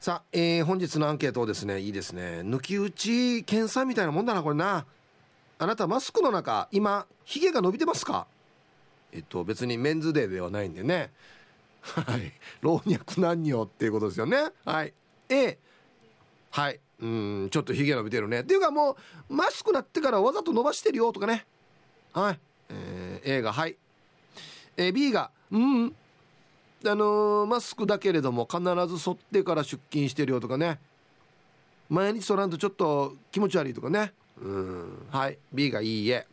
さあ、えー、本日のアンケートをですねいいですね。抜き打ち検査みたいなもんだなこれな。あなたマスクの中今ヒゲが伸びてますか？えっと別にメンズデーではないんでね。はい。老若男女っていうことですよね。はい。A はい。うんちょっとヒゲ伸びてるね。っていうかもうマスクなってからわざと伸ばしてるよとかね。はい、えー、A がはい。えー、B がうん。あのー、マスクだけれども必ず剃ってから出勤してるよとかね。毎日剃らんとちょっと気持ち悪いとかね。うん。はい。B がいいえ。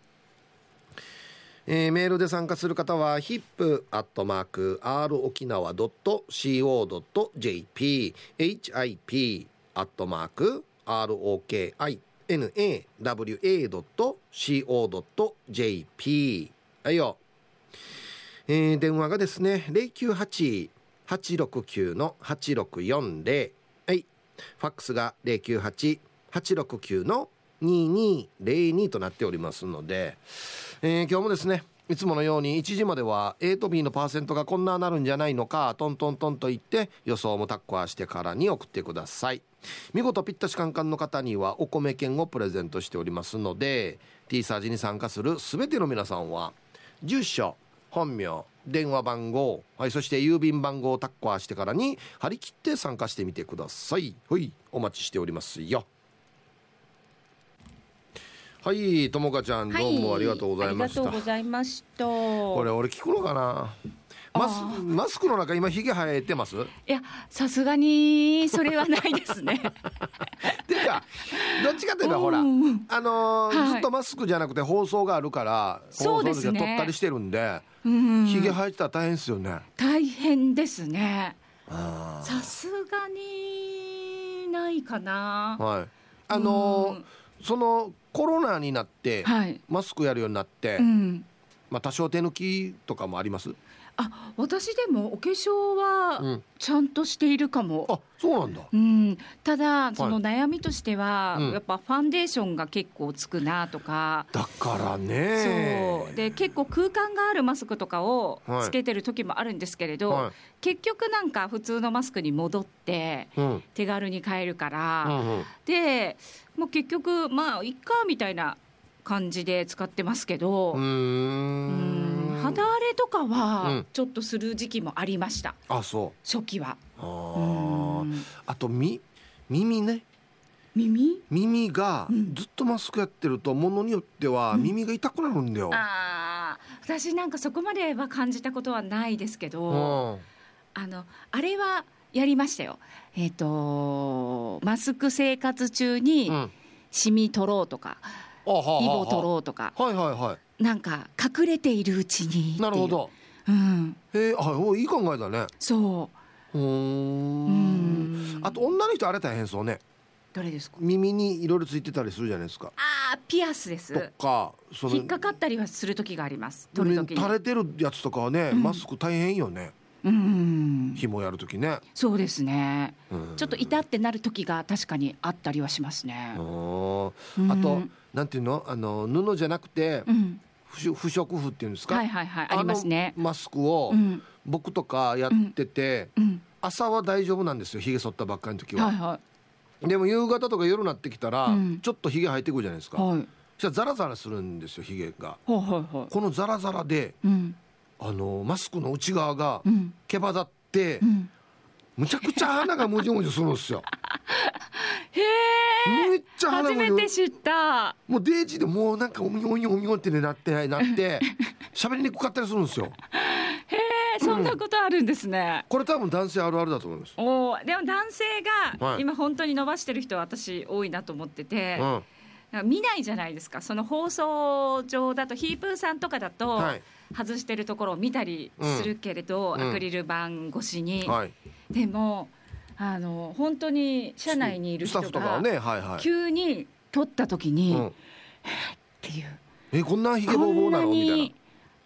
えー、メールで参加する方は hip.r 沖縄 .co.jp hip アットマーク ROKINAWA.CO.jp はいよえー、電話がですね098-869の8640はい。ファックスが098-869の2202となっておりますので、えー、今日もですねいつものように1時までは A と B のパーセントがこんななるんじゃないのかトントントンと言って予想もタッコアしてからに送ってください。見事ぴったしカンカンの方にはお米券をプレゼントしておりますので T サージに参加する全ての皆さんは住所本名電話番号、はい、そして郵便番号をタッコアしてからに張り切って参加してみてください。はいお待ちしておりますよ。はいともかちゃん、どうもありがとうございました。ありがとうございました。これ俺聞くのかな？マスマスクの中今ひげ生えてます？いやさすがにそれはないですね。っ ていうかどっちかというとほら、あのーはい、ずっとマスクじゃなくて放送があるから放送で撮ったりしてるんでひげ生えてたら大変ですよね。大変ですね。さすがにないかな。はい。あのー、そのコロナになって、はい、マスクやるようになって、うん、まあ多少手抜きとかもあります？あ私でもお化粧はちゃんとしているかも、うん、あそうなんだ、うん、ただその悩みとしては、はい、やっぱファンデーションが結構つくなとか。だからね。そう。で結構空間があるマスクとかをつけてる時もあるんですけれど、はい、結局なんか普通のマスクに戻って手軽に買えるから、うんうん、でもう結局まあいっかみたいな感じで使ってますけど。うん肌荒れとかはちょっとする時期もありました、うん、あそう。初期は。ああとみ耳ね。耳？耳がずっとマスクやってるとものによっては耳が痛くなるんだよ、うん、ああ私なんかそこまでは感じたことはないですけどあのあれはやりましたよ。えっ、ー、とマスク生活中にシミ取ろうとか、うん、イボ取ろうとか。はいはいはいなんか隠れているうちになるほど、うん、へえあいい考えだね。そう。うん。あと女の人あれ大変そうね。どれですか？耳にいろいろついてたりするじゃないですか。ああピアスです。とかその引っかかったりはする時があります。取る時に。垂れてるやつとかはね、うん、マスク大変よね。うん。紐やる時ね。そうですね。ちょっと痛ってなる時が確かにあったりはしますね。あとなんていうの？あの布じゃなくて、うん不織布っていうんですか、はいはいはい、ありますね。マスクを僕とかやってて、うん。うん、朝は大丈夫なんですよひげ剃ったばっかりの時は、はいはい、でも夕方とか夜になってきたら、うん、ちょっとひげ生えてくるじゃないですか、はい、そしたらザラザラするんですよひげが、はいはいはい、このザラザラで、あのマスクの内側が毛羽立って、むちゃくちゃ鼻がもじもじするんですよ。へえ。めっちゃ初めて知った。もうデージでもうなんかおみおみおみおってねなってなって喋りにくかったりするんですよ。へえ、そんなことあるんですね。これ多分男性あるあるだと思います。おお、でも男性が今本当に伸ばしてる人は私多いなと思ってて。うん見ないじゃないですか、その放送上だと、ヒープーさんとかだと、外してるところを見たりするけれど、うん、アクリル板越しに、はい、でも、あの本当に社内にいる人が、ねはいはい、急に取った時に、うん、っていう。えこんなひげぼうぼうなのみたいな。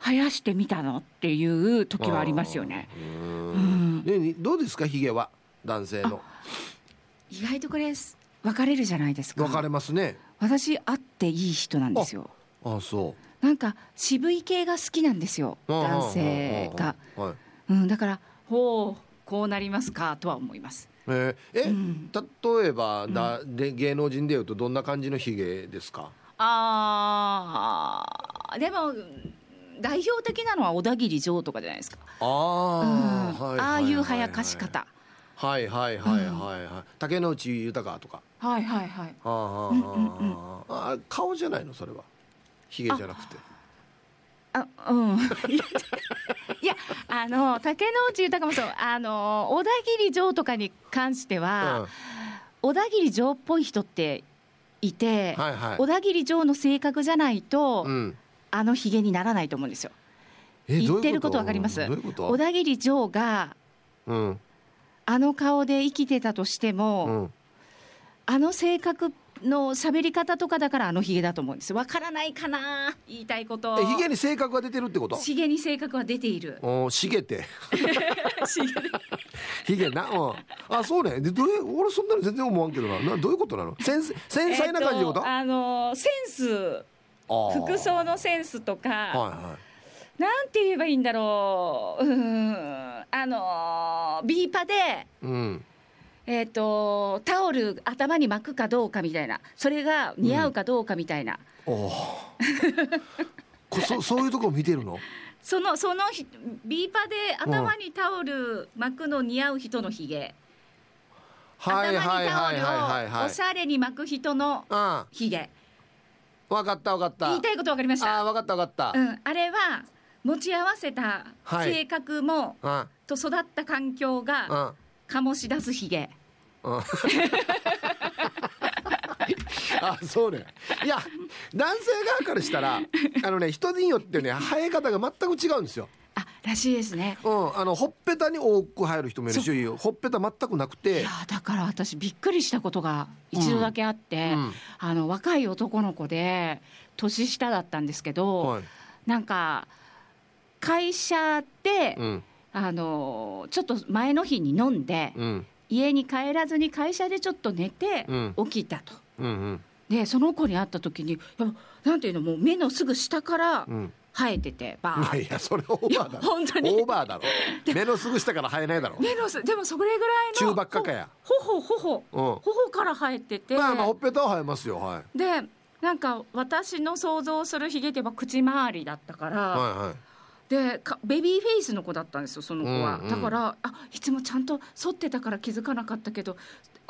生やしてみたのっていう時はありますよね。うん、ねどうですかひげは男性の？意外とこれ分かれるじゃないですか。分かれますね。私会っていい人なんですよ。あそう。なんか渋い系が好きなんですよ男性が、はい、うん、だからほうこうなりますかとは思います。えー、え、うん、例えばだ、で芸能人でいうとどんな感じのひげですか？ああでも代表的なのは小田切城とかじゃないですか。あ、うん。はい、ああいう生やかし方。はいはいはいはいはい、竹野内豊とか。はいはいはい。あ、うんうん、あ顔じゃないの？それは。ひげじゃなくてあうん。いやあの竹野内豊もそう。あの小田切城とかに関しては、うん、小田切城っぽい人っていて、はいはい、小田切城の性格じゃないと、うん、あのひげにならないと思うんですよ。言ってることわかります？小田切城が、うん、あの顔で生きてたとしても、うん、あの性格の喋り方とかだからあのひげだと思うんです。わからないかな言いたいこと。ひげに性格が出てるってこと？ひげに性格は出ている。おしげて。ひげなうんあそうね。でどれ俺そんなの全然思わんけどな。などういうことなの？繊繊細な感じのこと、えっと、あのセンス。服装のセンスとか、はいはい、なんて言えばいいんだろう。うんあのビーパで、うんえーと、タオル頭に巻くかどうかみたいな。それが似合うかどうかみたいな、うん、そそういうとこ見てるの？そのそのビーパで頭にタオル巻くの似合う人のひげ、頭にタオルをおしゃれに巻く人のひげ分かった分かった。言いたいこと分かりました？あ分かった分かった、うん、あれは持ち合わせた性格も、はい、と育った環境が醸し出すひげ、あそうね。いや男性側からしたらあのね人によってね生え方が全く違うんですよ。あらしいですね。うん、あのほっぺたに多く生える人もいるし、ほっぺた全くなくて。いやだから私びっくりしたことが一度だけあって、うん、あの若い男の子で年下だったんですけど、はい、なんか会社で、うん、あのちょっと前の日に飲んで、うん、家に帰らずに会社でちょっと寝て起きたと。うんうん。でその子に会った時になんていうのもう目のすぐ下から生えてて、バーいやいやそれオーバーだろ。本当に。オーバーだろ。目のすぐ下から生えないだろ。目のでもそれぐらいの中ばっかかや。ほほほほ、ほほから生えてて。まあまあほっぺたは生えますよはい。でなんか私の想像するひげってば口周りだったから、はいはいでベビーフェイスの子だったんですよその子は、うんうん、だからあいつもちゃんと剃ってたから気づかなかったけど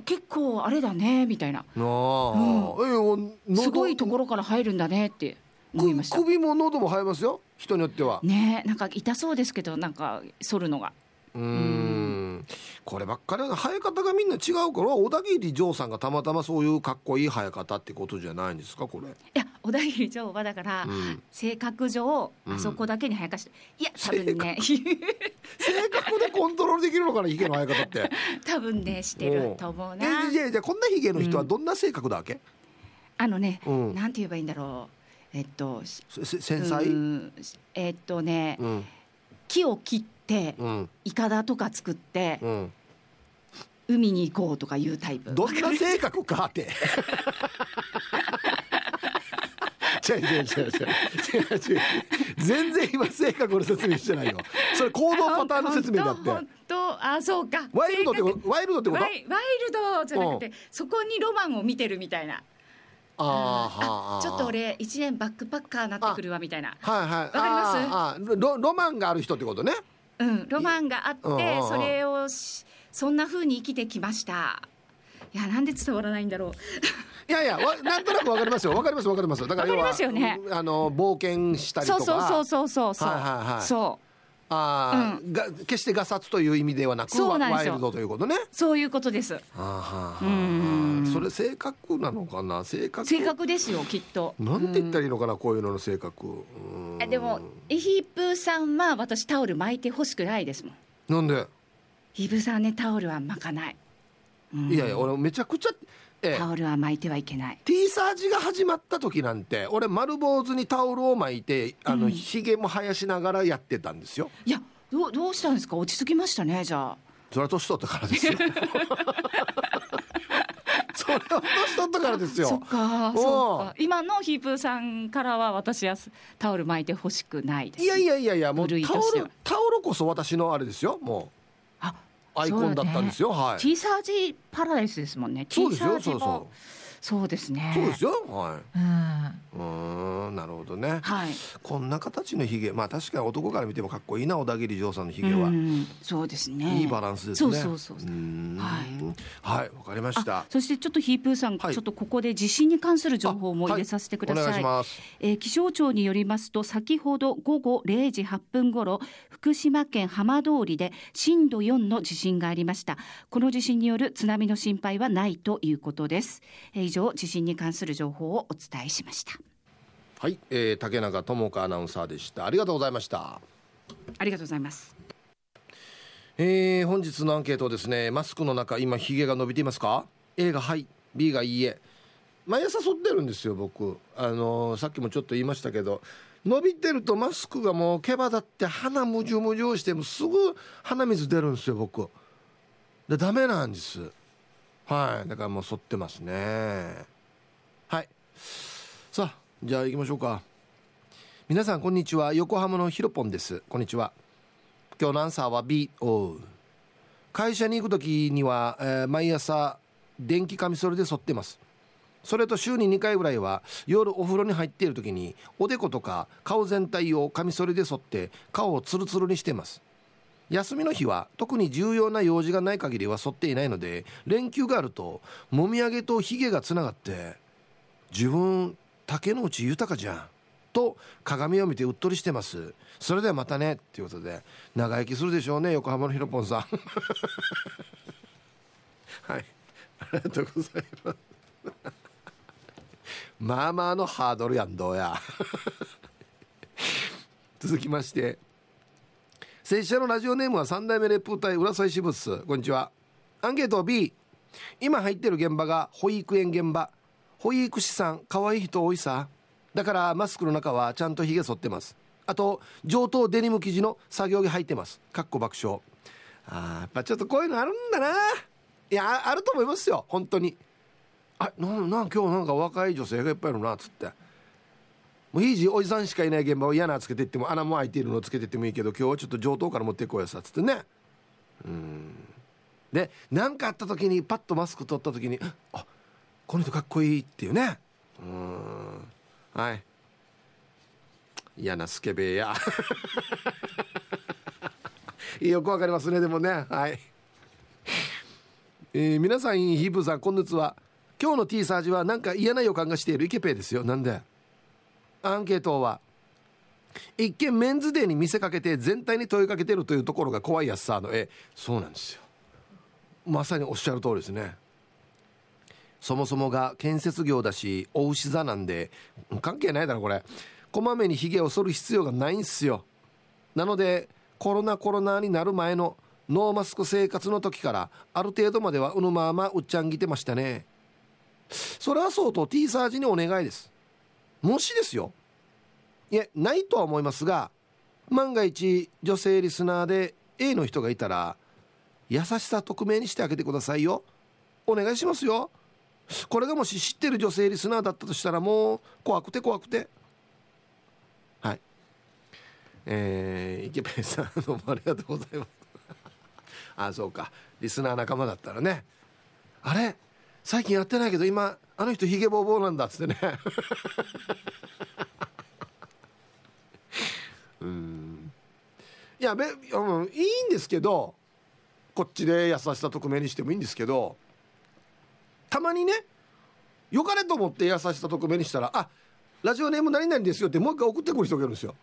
結構あれだねみたいな、うん、すごいところから入るんだねって思いました。首も喉も生えますよ？人によっては。ねなんか痛そうですけどなんか剃るのが。うん。こればっかりは生え方がみんな違うから小田切丈さんがたまたまそういうかっこいい生え方ってことじゃないんですかこれ。いや小田切丈はだから、うん、性格上あそこだけに生やかして、いや多分ね性格。でコントロールできるのかなヒゲの生え方って。多分ねしてると思うな。いやいやこんなヒゲの人はどんな性格だわけ、うん、あのね、うん、なんて言えばいいんだろう。えっと繊細？えっとね、木を切って、いかだとか作って、海に行こうとかいうタイプ。どんな性格かって 違う違う違う違う。違う全然今性格の説明してないよ。それ行動パターンの説明だって。本当あそうか。ワイルドってワイルドってこと？ワイワイルドじゃなくてそこにロマンを見てるみたいな。ああちょっと俺一年バックパッカーなってくるわみたいな。はいはい。わかります？ロロマンがある人ってことね。うんロマンがあってそれをそんなふうに生きてきました。いやなんで伝わらないんだろういやいやなんとなくわかりますよ。わかりますわかります。だから要は、ね、あの冒険したりとか。そうそうそうそうそう。はいはいはい。そう。あうん、が決してガサツという意味ではなくそうなワイルドということね。そういうことです。あうん。それ性格なのかな？性格。性格ですよきっと。なんて言ったらいいのかな、こういうのの性格。えでもイヒープさんは私タオル巻いてほしくないですもん。なんで？イブさんねタオルは巻かない、いやいや俺めちゃくちゃタオルは巻いてはいけない。T サージが始まった時なんて俺丸坊主にタオルを巻いてあの、ひげも生やしながらやってたんですよ。いやどうどうしたんですか？落ち着きましたねじゃあ。それは年取ったからですよ。それは年取ったからですよ。そっかそうか。今のヒープーさんからは私はタオル巻いてほしくないです。いやいやいやいやもうタオルタオルこそ私のあれですよもう。あアイコンだったんですよ、ね、はい T サージパラダイスですもんね。そうですよそうそうそうですね。そうですよ。はい。うん。なるほどね、はい、こんな形のひげまあ確かに男から見てもかっこいいな小田切丈さんのひげは。そうですね。いいバランスですね。そうそうそうはい。はいわかりました。そしてちょっとヒープーさん、はい、ちょっとここで地震に関する情報も入れさせてください、はい、お願いします。えー、気象庁によりますと先ほど午後0時8分ごろ福島県浜通りで震度4の地震がありました。この地震による津波の心配はないということです、えー、以上地震に関する情報をお伝えしました。はい、えー、竹中智香アナウンサーでした。ありがとうございました。ありがとうございます。えー、本日のアンケートですね。マスクの中今ひげが伸びていますか？A がはい B がいいえ。毎朝剃ってるんですよ僕。あのー、さっきもちょっと言いましたけど。伸びてるとマスクがもう毛羽立って鼻むじゅむじゅしてもすぐ鼻水出るんですよ僕。でダメなんですはい。だからもう剃ってますね。はい。さあじゃあ行きましょうか。皆さんこんにちは。横浜のひろぽんです。こんにちは。今日のアンサーは B お会社に行く時には、えー、毎朝電気カミソリで剃ってます。それと週に2回ぐらいは夜お風呂に入っている時におでことか顔全体をカミソリで剃って顔をツルツルにしてます。休みの日は特に重要な用事がない限りは剃っていないので連休があるともみあげとひげがつながって自分竹之内豊じゃんと鏡を見てうっとりしてます。それではまたねっていうことで長生きするでしょうね横浜のひろぽんさん。はい。ありがとうございます。まあまあのハードルやんどうや。続きまして拙者のラジオネームは三代目レプー隊浦添支部スこんにちは。アンケート B 今入ってる現場が保育園現場。保育士さん可愛い人多いさ。だからマスクの中はちゃんとひげ剃ってます。あと上等デニム生地の作業着履いてます。かっこ爆笑。あやっぱちょっとこういうのあるんだな。いやあると思いますよ。本当に。あななん今日なんか若い女性がいっぱいいるなっつって。もういいじおじさんしかいない現場を嫌なつけてっても穴も開いているのつけてってもいいけど今日はちょっと上等から持ってこうやさっつってね。うん。で何かあった時にパッとマスク取った時にあこの人かっこいいっていうね。うん。はい。嫌なスケベや。よくわかりますねでもね。はい、えー、皆さんヒープさんこんにちは。今日の T サージはなんか嫌な予感がしているイケペイですよ。なんで？アンケートは一見メンズデーに見せかけて全体に問いかけてるというところが怖いやつさの絵。そうなんですよ。まさにおっしゃる通りですね。そもそもが建設業だしお牛座なんで関係ないだろこれ。こまめにひげを剃る必要がないんすよ。なのでコロナコロナになる前のノーマスク生活の時からある程度まではうぬままうっちゃんぎてましたね。それはそうと T サージにお願いです。もしですよ。いえないとは思いますが万が一女性リスナーで A の人がいたら優しさ匿名にしてあげてくださいよ。お願いしますよ。これがもし知ってる女性リスナーだったとしたらもう怖くて怖くて。はい。えー、池ペンさんどうもありがとうございます。あそうか。リスナー仲間だったらね。あれ？最近やってないけど今あの人ヒゲボーボーなんだっつってね うんいやべ、うん、いいんですけどこっちで優しさ匿名にしてもいいんですけどたまにねよかれと思って優しさ匿名にしたら「あラジオネーム何々ですよ」ってもう一回送ってくる人がいるんですよ。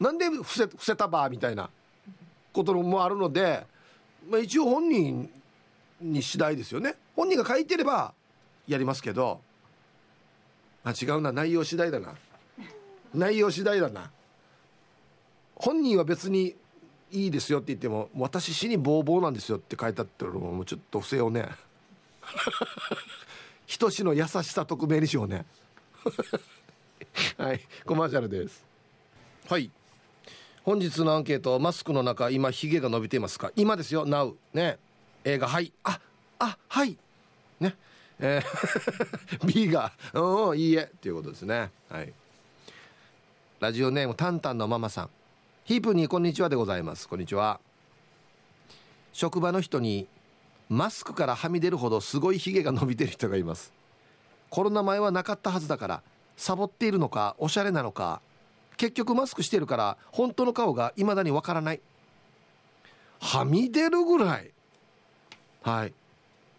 なんで伏せ伏せたばみたいなこともあるので、まあ、一応本人に次第ですよね。本人が書いてればやりますけどあ違うな。内容次第だな。内容次第だな。本人は別にいいですよって言っても私死にボーボーなんですよって書いてあってるのもちょっと不正をね。人志の優しさ匿名にしようね。はい。コマーシャルです。はい。本日のアンケートマスクの中今ヒゲが伸びていますか？今ですよ。Now ね。映画はいああはい。ね。えー、B が「うんいいえ」ということですね。はい。ラジオネームタンタンのママさん。ヒープにこんにちはでございます。こんにちは。職場の人にマスクからはみ出るほどすごいヒゲが伸びてる人がいます。コロナ前はなかったはずだからサボっているのかおしゃれなのか結局マスクしてるから本当の顔が未だにわからない。はみ出るぐらいはい。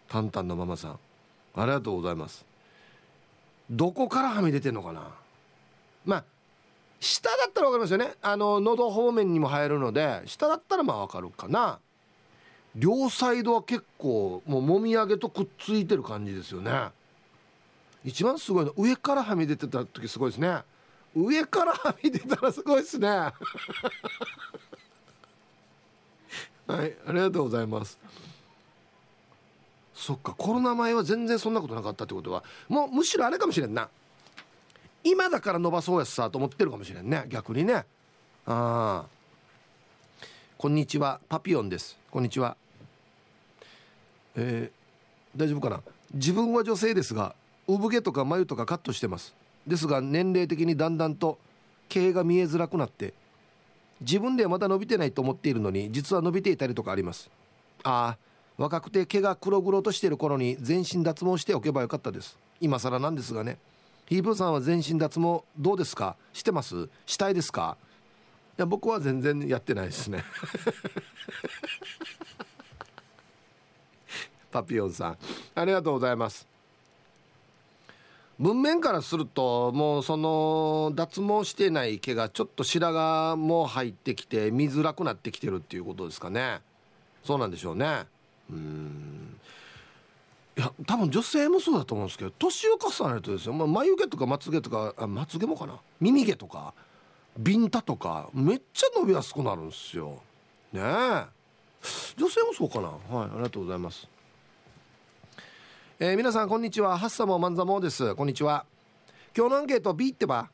タンタンのママさん。ありがとうございます。どこからはみ出てんのかな？まあ下だったら分かりますよね。あの喉方面にも入るので下だったらまあ分かるかな。両サイドは結構もうもみあげとくっついてる感じですよね。一番すごいの上からはみ出てた時すごいですね。上からはみ出たらすごいですね。はいありがとうございます。そっかコロナ前は全然そんなことなかったってことはもうむしろあれかもしれんな。今だから伸ばそうやさと思ってるかもしれんね逆にね。ああ。こんにちはパピオンです。こんにちは。えー、大丈夫かな？自分は女性ですが産毛とか眉とかカットしてます。ですが年齢的にだんだんと毛が見えづらくなって自分ではまだ伸びてないと思っているのに実は伸びていたりとかあります。ああ。若くて毛が黒々としている頃に全身脱毛しておけばよかったです。今更なんですがね。ヒープーさんは全身脱毛どうですか？してます？したいですか？いや僕は全然やってないですね。パピオンさん。ありがとうございます。文面からするともうその脱毛してない毛がちょっと白髪も入ってきて見づらくなってきてるっていうことですかね。そうなんでしょうね。うん。いや多分女性もそうだと思うんですけど年を重ねるとですよ、まあ、眉毛とかまつ毛とかあまつ毛もかな。耳毛とかビンタとかめっちゃ伸びやすくなるんですよ。ねえ。女性もそうかな。はいありがとうございます。えー、皆さんこんにちは。ハッサモマンザモです。こんにちは。今日のアンケート B ってば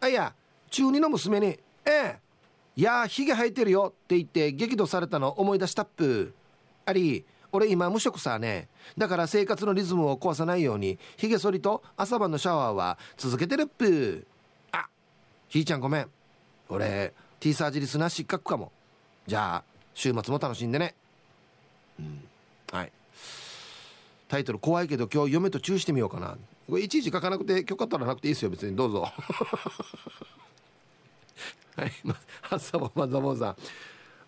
あいや中2の娘に「ええいやヒゲ生えてるよ」って言って激怒されたの思い出したっぷ。あり俺今無職さね。だから生活のリズムを壊さないようにヒゲ剃りと朝晩のシャワーは続けてるっぷ。あひーちゃんごめん。俺 T サージリスナー失格かも。じゃあ週末も楽しんでね。うんはい。タイトル怖いけど今日嫁とチューしてみようかな。これいちいち書かなくて許可取らなくていいですよ別に。どうぞ。はい、ま、ハッサボマザボさん。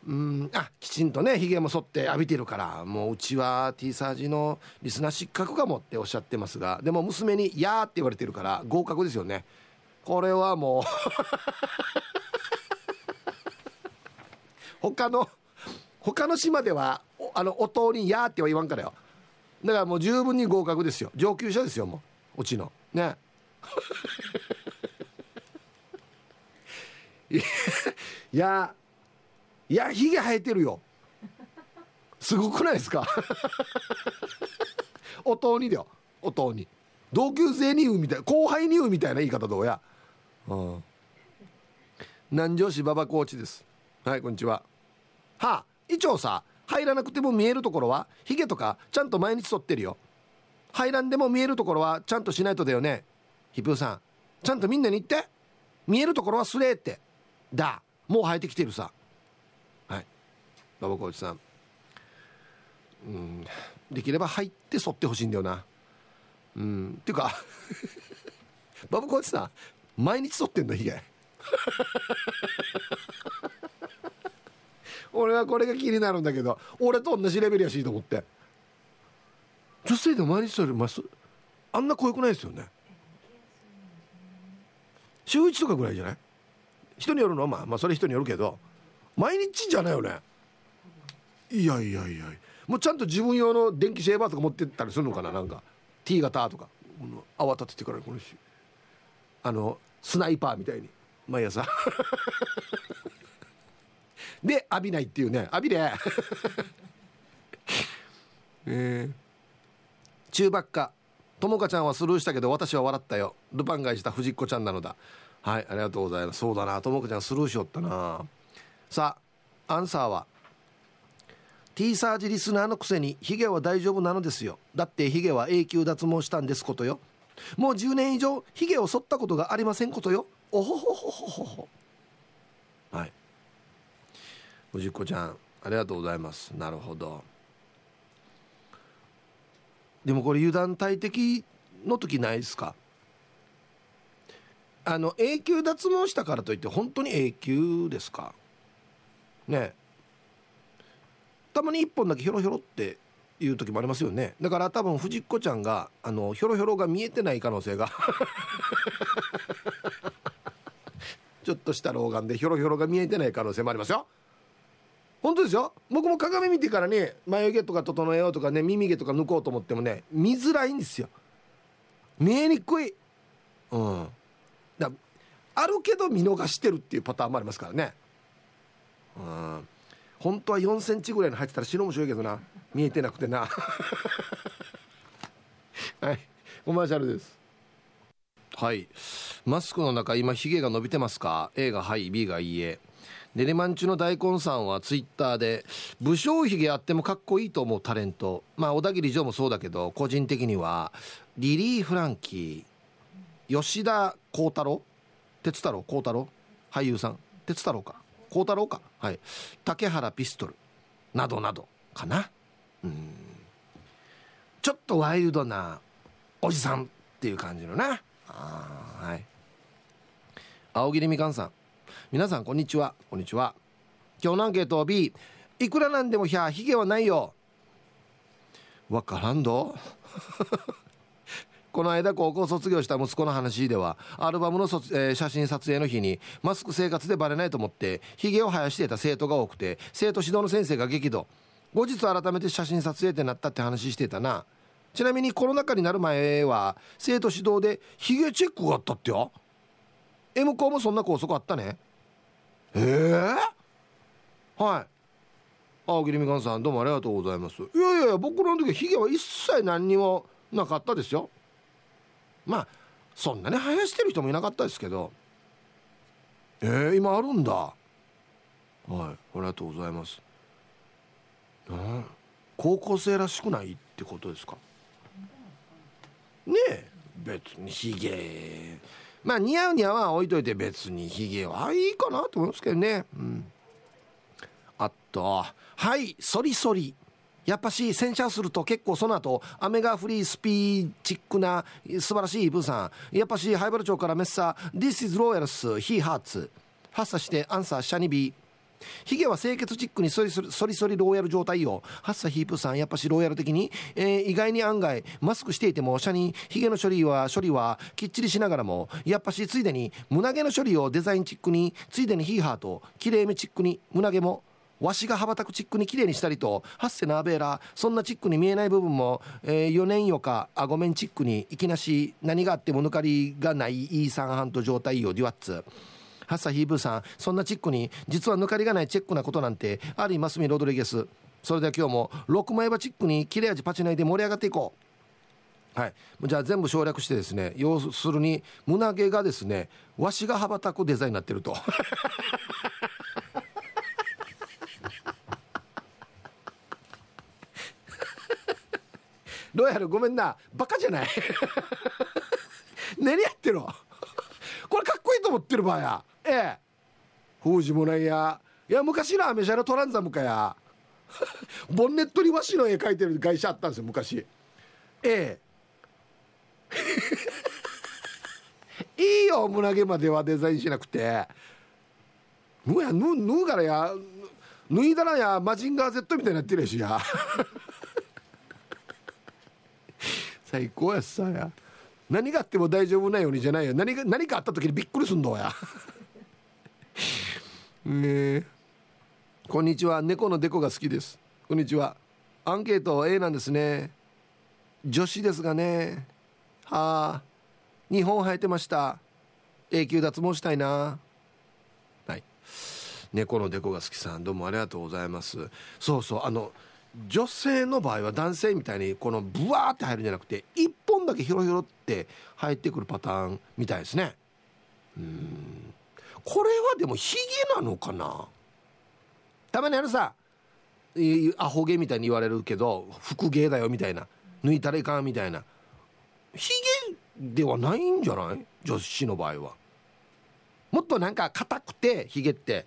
うん。あきちんとねひげも剃って浴びてるからもううちは T サージのリスナー失格かもっておっしゃってますがでも娘に「やー」って言われてるから合格ですよね。これはもう 他の他の島ではあのお通り「やー」っては言わんからよ。だからもう十分に合格ですよ。上級者ですよもう。うちの。ね。いやいやひげ生えてるよ。すごくないですか？おとうにだよ。おとうに。同級生に言うみたい後輩に言うみたいな言い方どうや？うん。南城市馬場コーチです。はいこんにちは。はあ一応さ入らなくても見えるところはヒゲとかちゃんと毎日剃ってるよ。入らんでも見えるところはちゃんとしないとだよね。ヒプーさんちゃんとみんなに言って。見えるところはすれって。だもう生えてきてるさ。馬場浩一さん。うん。できれば入って剃ってほしいんだよな。うん。っていうか馬場浩一さん毎日剃ってんの？ヒゲ 俺はこれが気になるんだけど俺と同じレベルやしいと思って。女性でも毎日それますあんな濃くないですよね。週1とかぐらいじゃない？人によるのはまあまあそれ人によるけど毎日じゃないよね。いやいやいや。もうちゃんと自分用の電気シェーバーとか持ってったりするのかななんか。T 型とか。泡立ててからこのあのスナイパーみたいに。毎朝。で浴びないっていうね。浴びれ。えー、中ばっかともかちゃんはスルーしたけど私は笑ったよ。ルパンがした藤子ちゃんなのだ。はいありがとうございます。そうだな。ともかちゃんスルーしよったな。さあアンサーは？T サージリスナーのくせにヒゲは大丈夫なのですよ。だってヒゲは永久脱毛したんですことよ。もう10年以上ヒゲを剃ったことがありませんことよ。おほほほほほはい。藤子ちゃんありがとうございます。なるほど。でもこれ油断大敵の時ないですか？あの永久脱毛したからといって本当に永久ですか？ねたまに1本だけひょろひょろっていう時もありますよね。だから多分藤子ちゃんがあのひょろひょろが見えてない可能性が。ちょっとした老眼でひょろひょろが見えてない可能性もありますよ。本当ですよ。僕も鏡見てからね眉毛とか整えようとかね耳毛とか抜こうと思ってもね見づらいんですよ。見えにくい。うん。だあるけど見逃してるっていうパターンもありますからね。うん。本当は4センチぐらいの入ってたら白面白いけどな。見えてなくてな。はい。コマーシャルです。はい。マスクの中今ヒゲが伸びてますか？A がはい B がいいえ。練馬んちの大根さんはツイッターで武将髭あってもかっこいいと思うタレント。まあ小田切城もそうだけど個人的にはリリー・フランキー吉田鋼太郎？哲太郎？鋼太郎？俳優さん？哲太郎か。鋼太郎か。はい。竹原ピストル。などなどかな。うん。ちょっとワイルドなおじさんっていう感じのな。あはい。青桐みかんさん。皆さんこんにちは。こんにちは。今日のアンケート B いくらなんでもひゃヒゲはないよ。わからんど。この間高校卒業した息子の話ではアルバムのえー、写真撮影の日にマスク生活でバレないと思ってヒゲを生やしていた生徒が多くて生徒指導の先生が激怒。後日改めて写真撮影ってなったって話してたな。ちなみにコロナ禍になる前は生徒指導でヒゲチェックがあったってよ。M 校もそんな校則あったね。ええー、はい。青桐みかんさんどうもありがとうございます。いやいや僕の時ヒゲは一切何にもなかったですよ。まあそんなに生やしてる人もいなかったですけど。えー、今あるんだ。はいありがとうございます。うん高校生らしくないってことですか？ねえ別にヒゲ。まあ似合う似合わん置いといて別にヒゲはいいかなと思いますけどね。うん。あと。はいそりそりやっぱし洗車すると結構その後雨が降りスピーチックな素晴らしいブーさん。やっぱし灰原町からメッサー This is Royals He Hearts. 発作してアンサーシャニビヒゲは清潔チックにそりそりそりそりローヤル状態をハッサヒープさんやっぱしローヤル的に、えー、意外に案外マスクしていてもシャニヒゲの処理は処理はきっちりしながらもやっぱしついでに胸毛の処理をデザインチックについでにヒーハーときれいめチックに胸毛もわしが羽ばたくチックにきれいにしたりとハッセナーベーラそんなチックに見えない部分も、えー、4年よかあごめんチックにいきなし何があっても抜かりがないイーサンハント状態よデュワッツ。ハッサヒーブーさんそんなチックに実は抜かりがないチェックなことなんてありますみロドリゲス。それでは今日も6枚刃チックに切れ味パチナイで盛り上がっていこう。はい。じゃあ全部省略してですね要するに胸毛がですねわしが羽ばたくデザインになってると。ロイヤルごめんな。バカじゃない。何やってろ。これかっこいいと思ってる場合や。ええ。封じもないや。いや昔のアメ車のトランザムかや。ボンネットに和紙の絵描いてる会社あったんですよ昔。ええ。いいよ胸毛まではデザインしなくて。ぬやぬ縫うからや。脱いだらやマジンガー Z みたいになってるしや。最高やさや。何があっても大丈夫なようにじゃないよ。何が何かあった時にびっくりすんのや。ねこんにちは。猫のデコが好きです。こんにちは。アンケート A なんですね。女子ですがね。はあ。2本生えてました。永久脱毛したいな。はい猫のデコが好きさんどうもありがとうございます。そうそうあの女性の場合は男性みたいにこのブワーって入るんじゃなくて1本だけヒロヒロって入ってくるパターンみたいですね。うん。これはでもヒゲなのかな？たまにあるさアホ毛みたいに言われるけど服芸だよみたいな抜いたらいかんみたいな。ヒゲではないんじゃない？女子の場合は。もっとなんか硬くてヒゲって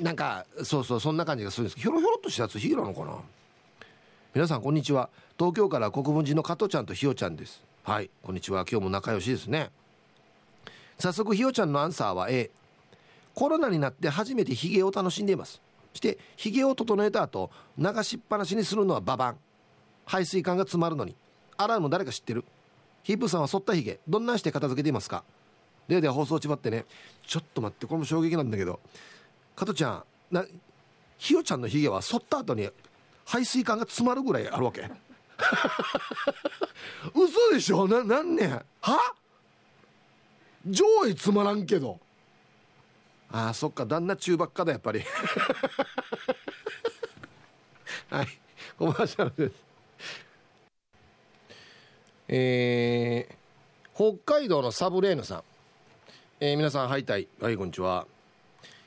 なんかそうそうそんな感じがするんです。けどひょろひょろっとしたやつヒゲなのかな？皆さんこんにちは。東京から国分寺の加藤ちゃんとひよちゃんです。はいこんにちは。今日も仲良しですね。早速ひよちゃんのアンサーは A コロナになって初めてヒゲを楽しんでいます。してヒゲを整えた後流しっぱなしにするのはババン。排水管が詰まるのに。洗うの誰か知ってる？ヒープさんは剃ったヒゲ。どんなして片付けていますか？でで放送ちばってね。ちょっと待ってこれも衝撃なんだけど。加トちゃんなひよちゃんのヒゲは剃った後に排水管が詰まるぐらいあるわけ。嘘でしょ？な何年は？上位つまらんけど。ああそっか。旦那中ばっかだやっぱり。はい。コマーシャルです。えー、北海道のサブレーヌさん、えー、皆さんはいたいはいこんにちは。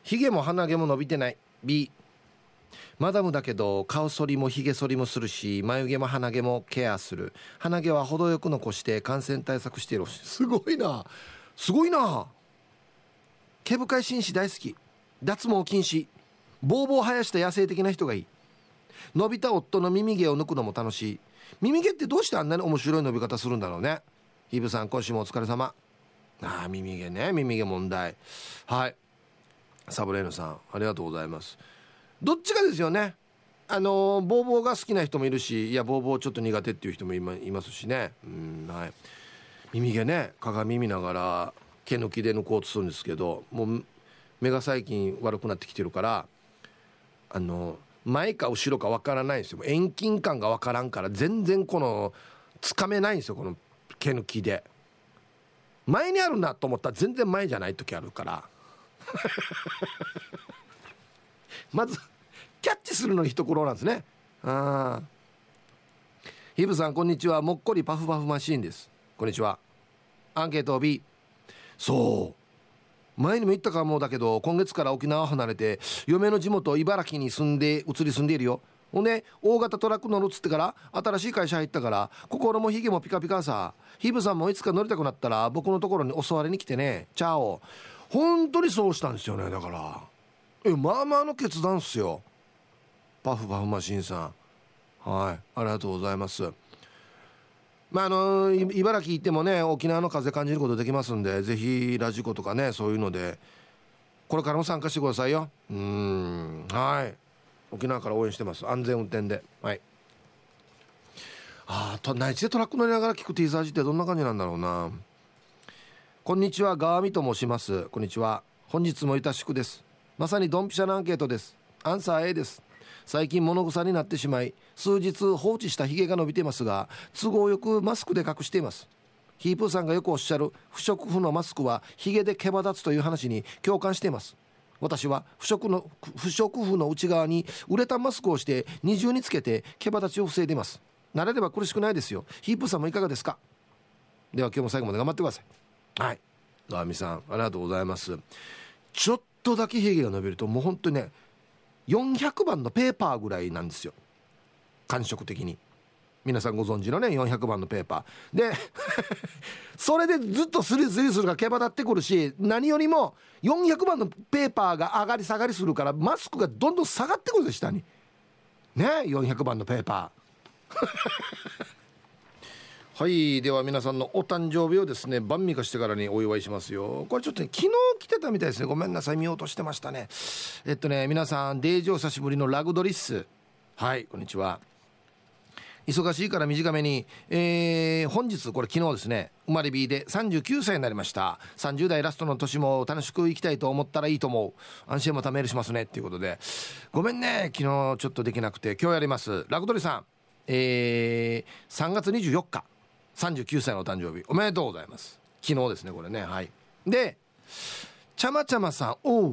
ヒゲも鼻毛も伸びてない。B マダムだけど顔剃りもひげ剃りもするし眉毛も鼻毛もケアする。鼻毛は程よく残して感染対策している。すごいな。すごいな。毛深い紳士大好き。脱毛禁止。ボーボー生やした野生的な人がいい。伸びた夫の耳毛を抜くのも楽しい。耳毛ってどうしてあんなに面白い伸び方するんだろうね。ヒブさん今週もお疲れ様。ああ耳毛ね。耳毛問題。はい。サブレーヌさんありがとうございます。どっちかですよね。あのボーボーが好きな人もいるしいやボーボーちょっと苦手っていう人もいますしね。うんはい。耳毛ね鏡見ながら毛抜きで抜こうとするんですけどもう目が最近悪くなってきてるからあの前か後ろか分からないんですよ。遠近感が分からんから全然このつかめないんですよこの毛抜きで前にあるなと思ったら全然前じゃない時あるから。まずキャッチするのに一苦労なんですね。ああ。ヒブさんこんにちは。もっこりパフパフマシーンです。こんにちは。アンケート B そう。前にも言ったかもだけど今月から沖縄離れて嫁の地元茨城に住んで移り住んでいるよ。ほんで大型トラック乗るっつってから新しい会社入ったから心もひげもピカピカさ。ヒブさんもいつか乗りたくなったら僕のところに教わりに来てね。チャオ。本当にそうしたんですよねだから。えまあまあの決断っすよ。パフパフマシンさん。はいありがとうございます。まああの茨城行ってもね沖縄の風感じることできますんでぜひラジコとかねそういうのでこれからも参加してくださいよ。うんはい。沖縄から応援してます。安全運転で。はい。ああ内地でトラック乗りながら聞くティーザージってどんな感じなんだろうな。こんにちはガーミと申します。こんにちは。本日もいたしくです。まさにドンピシャなアンケートです。アンサー A です。最近物臭になってしまい数日放置したヒゲが伸びていますが都合よくマスクで隠しています。ヒープーさんがよくおっしゃる不織布のマスクはヒゲで毛羽立つという話に共感しています。私は不織の不織布の内側にウレタンマスクをして二重につけて毛羽立ちを防いでいます。慣れれば苦しくないですよ。ヒープーさんもいかがですか？では今日も最後まで頑張ってください。はい。ドアミさんありがとうございます。ちょっとだけヒゲが伸びるともう本当にね400番のペーパーぐらいなんですよ。感触的に。皆さんご存知のね400番のペーパー。で それでずっとスリスリするから毛羽立ってくるし何よりも400番のペーパーが上がり下がりするからマスクがどんどん下がってくるです下に。ね400番のペーパー。はい。では皆さんのお誕生日をですね晩味化してからにお祝いしますよ。これちょっとね昨日来てたみたいですね。ごめんなさい。見落としてましたね。えっとね皆さんデージお久しぶりのラグドリッス。はいこんにちは。忙しいから短めに、えー、本日これ昨日ですね生まれ日で39歳になりました。30代ラストの年も楽しく生きたいと思ったらいいと思う。安心もたメールしますね。っていうことで。ごめんね昨日ちょっとできなくて。今日やります。ラグドリさん。えー、3月24日。39歳のお誕生日おめでとうございます。昨日ですねこれね。はい。でちゃまちゃまさんおう。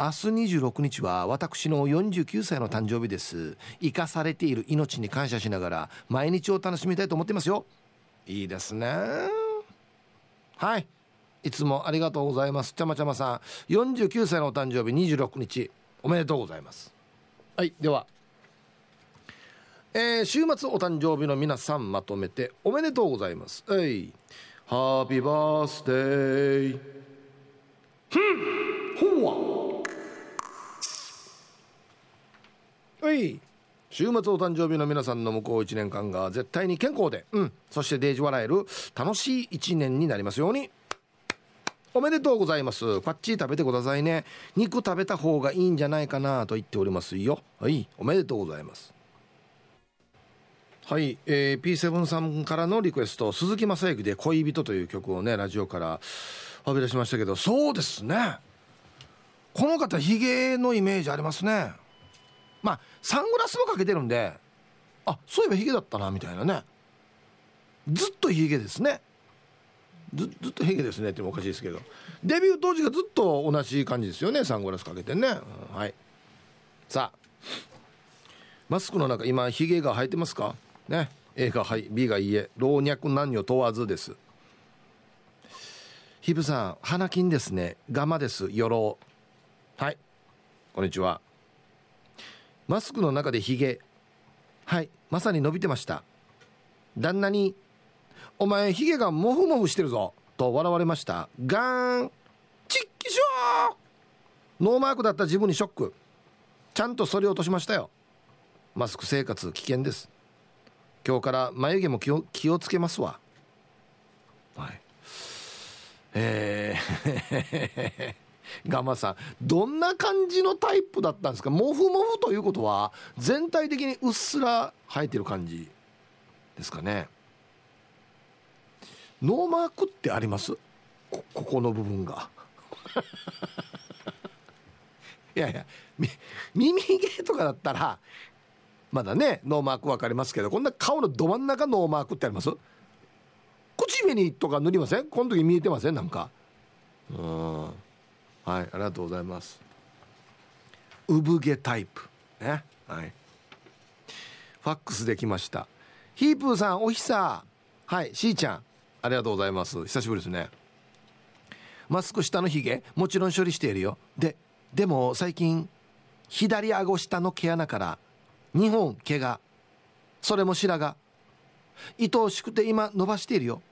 明日26日は私の49歳の誕生日です。生かされている命に感謝しながら毎日を楽しみたいと思ってますよ。いいですね。はい。いつもありがとうございます。ちゃまちゃまさん49歳のお誕生日26日おめでとうございます。はいでは。えー、週末お誕生日の皆さんまとめておめでとうございます。えい。ハッピーバースデーふん。ほわは。い。週末お誕生日の皆さんの向こう1年間が絶対に健康で、うん、そしてデージ笑える楽しい1年になりますように。おめでとうございます。ファッチー食べてくださいね。肉食べた方がいいんじゃないかなと言っておりますよ。はい。おめでとうございます。はい、えー、P7 さんからのリクエスト鈴木雅之で「恋人」という曲をねラジオから浴び出しましたけどそうですね。この方ヒゲのイメージありますね。まあサングラスもかけてるんであそういえばヒゲだったなみたいなね。ずっとヒゲですね。ずずっとヒゲですねってもおかしいですけど。デビュー当時がずっと同じ感じですよねサングラスかけてね、うん、はい。さあマスクの中今ヒゲが生えてますか？ね。A がはい B がいいえ。老若男女問わずです。ヒブさん花金ですね。ガマです。よろ。はい。こんにちは。マスクの中でヒゲ。はい。まさに伸びてました。旦那に「お前ヒゲがモフモフしてるぞ」と笑われました。ガーン。チッキショー。ノーマークだった自分にショック。ちゃんとそれ落としましたよ。マスク生活危険です。今日から眉毛も気を気をつけますわ。はい。えー ガマさんどんな感じのタイプだったんですか？モフモフということは全体的にうっすら生えてる感じですかね。ノーマークってあります？ここの部分が。いやいや耳毛とかだったらまだねノーマーク分かりますけどこんな顔のど真ん中ノーマークってあります？口紅とか塗りません？この時見えてません？なんか。うん。はいありがとうございます。産毛タイプ。ね。はい。ファックスできました。ヒープーさんおひさ。はいしーちゃん。ありがとうございます。久しぶりですね。マスク下のヒゲ？もちろん処理しているよ。ででも最近左顎下の毛穴から2本毛がそれも白髪。愛おしくて今伸ばしているよ。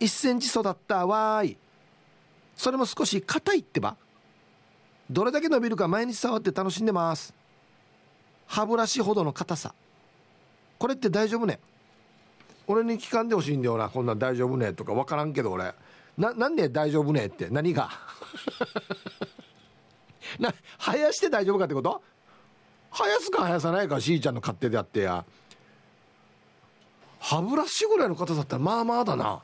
1センチ育ったわーい。それも少し硬いってば。どれだけ伸びるか毎日触って楽しんでます。歯ブラシほどの硬さ。これって大丈夫ね。俺に聞かんでほしいんだよな。こんな大丈夫ねとか。分からんけど俺。ななんで大丈夫ねって。何が？な生やして大丈夫かってこと？生やすか生やさないかしーちゃんの勝手であってや。歯ブラシぐらいの硬さったらまあまあだな。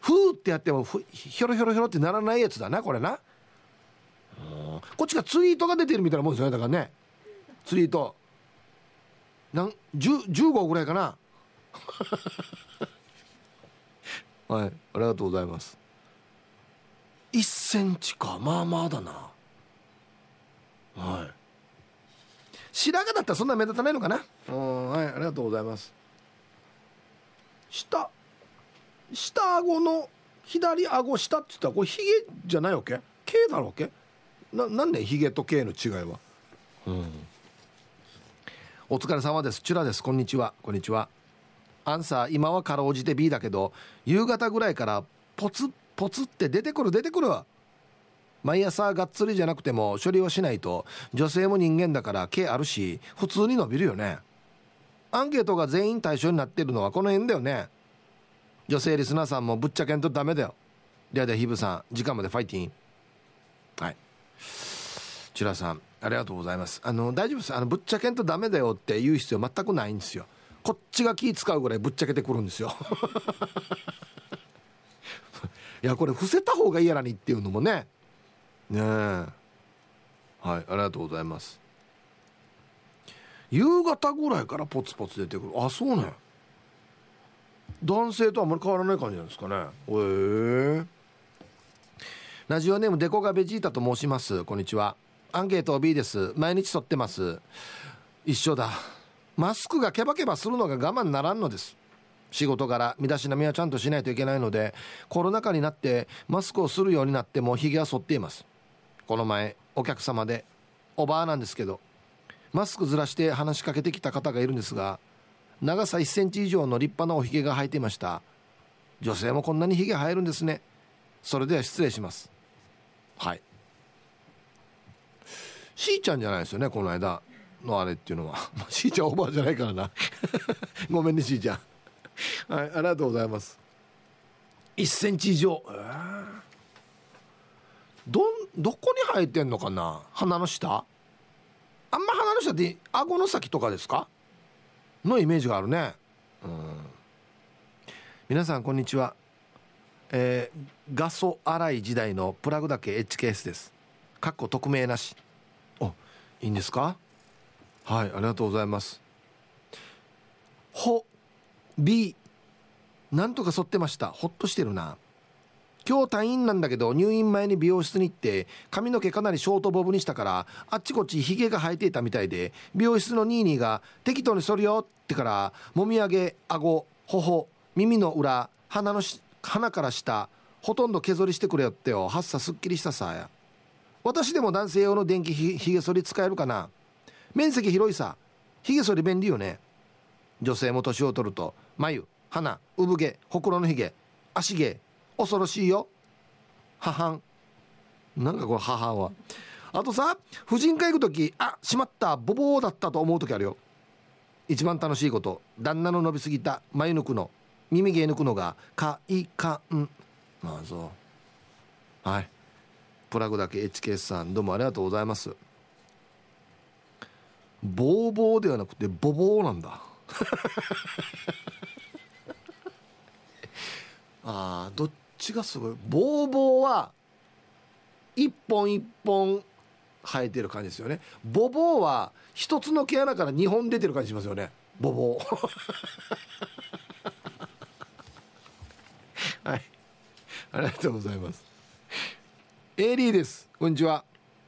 ふーってやってもひょろひょろひょろってならないやつだなこれな。こっちがツイートが出てるみたいなもんですよねだからね。ツイート。なん15ぐらいかな。はい。ありがとうございます。1センチか。まあまあだな。はい。白髪だったらそんな目立たないのかな？うんはいありがとうございます。下。下顎の左顎下って言ったらこれヒゲじゃないわけ？毛だろうけ？ななんでヒゲと毛の違いは？うん。お疲れ様です。チュラです。こんにちは。こんにちは。アンサー今はかろうじて B だけど夕方ぐらいからポツポツって出てくる出てくる毎朝がっつりじゃなくても処理をしないと女性も人間だから毛あるし普通に伸びるよね。アンケートが全員対象になってるのはこの辺だよね。女性リスナーさんもぶっちゃけんとダメだよ。ではではヒブさん時間までファイティン。はい。チュラさんありがとうございます。あの大丈夫です。あのぶっちゃけんとダメだよって言う必要全くないんですよ。こっちが気使うぐらいぶっちゃけてくるんですよ。いやこれ伏せた方がいいやらにっていうのもね。ねえ。はいありがとうございます。夕方ぐらいからポツポツ出てくる。あそうね。男性とあんまり変わらない感じなんですかね。へえ。ー、ラジオネームデコがベジータと申します。こんにちは。アンケート B です。毎日撮ってます。一緒だ。マスクがケバケバするのが我慢ならんのです。仕事柄身だしなみはちゃんとしないといけないのでコロナ禍になってマスクをするようになってもひげは剃っています。この前お客様でおばあなんですけどマスクずらして話しかけてきた方がいるんですが長さ1センチ以上の立派なおひげが生えていました。女性もこんなにひげ生えるんですね。それでは失礼します。はい。しーちゃんじゃないですよねこの間。のあれっていうのは。しーちゃんオーバーじゃないからな。ごめんねしーちゃん。はいありがとうございます。1センチ以上。えー、どどこに生えてんのかな？鼻の下？あんま鼻の下って顎の先とかですか？のイメージがあるね。うん。皆さんこんにちは。えー、ガソ洗い時代のプラグだけ H ケースです。かっこ匿名なし。おいいんですか？はいありがとうございます。ほ B なんとか剃ってました。ほっとしてるな。今日退院なんだけど入院前に美容室に行って髪の毛かなりショートボブにしたからあっちこっちヒゲが生えていたみたいで美容室のニーニーが適当に剃るよってからもみあげ顎頬耳の裏鼻の鼻から下ほとんど削りしてくれよってよ。発作すっきりしたさや。私でも男性用の電気ひげ剃り使えるかな。面積広いさ。ひげ剃り便利よね。女性も年を取ると眉鼻産毛ほくろのひげ足毛恐ろしいよ。母なんかこれ母は。あとさ婦人科行く時あしまった。ボボーだったと思う時あるよ。一番楽しいこと。旦那の伸びすぎた。眉抜くの。耳毛抜くのが快感まあそう。はい。プラグだけ。HK さんどうもありがとうございます。ボーボーではなくてボボーなんだあどっちがすごいボーボーは一本一本生えてる感じですよね。ボボーは一つの毛穴から2本出てる感じしますよね。ボボー。はい。ありがとうございます。エリーです。こんにちは。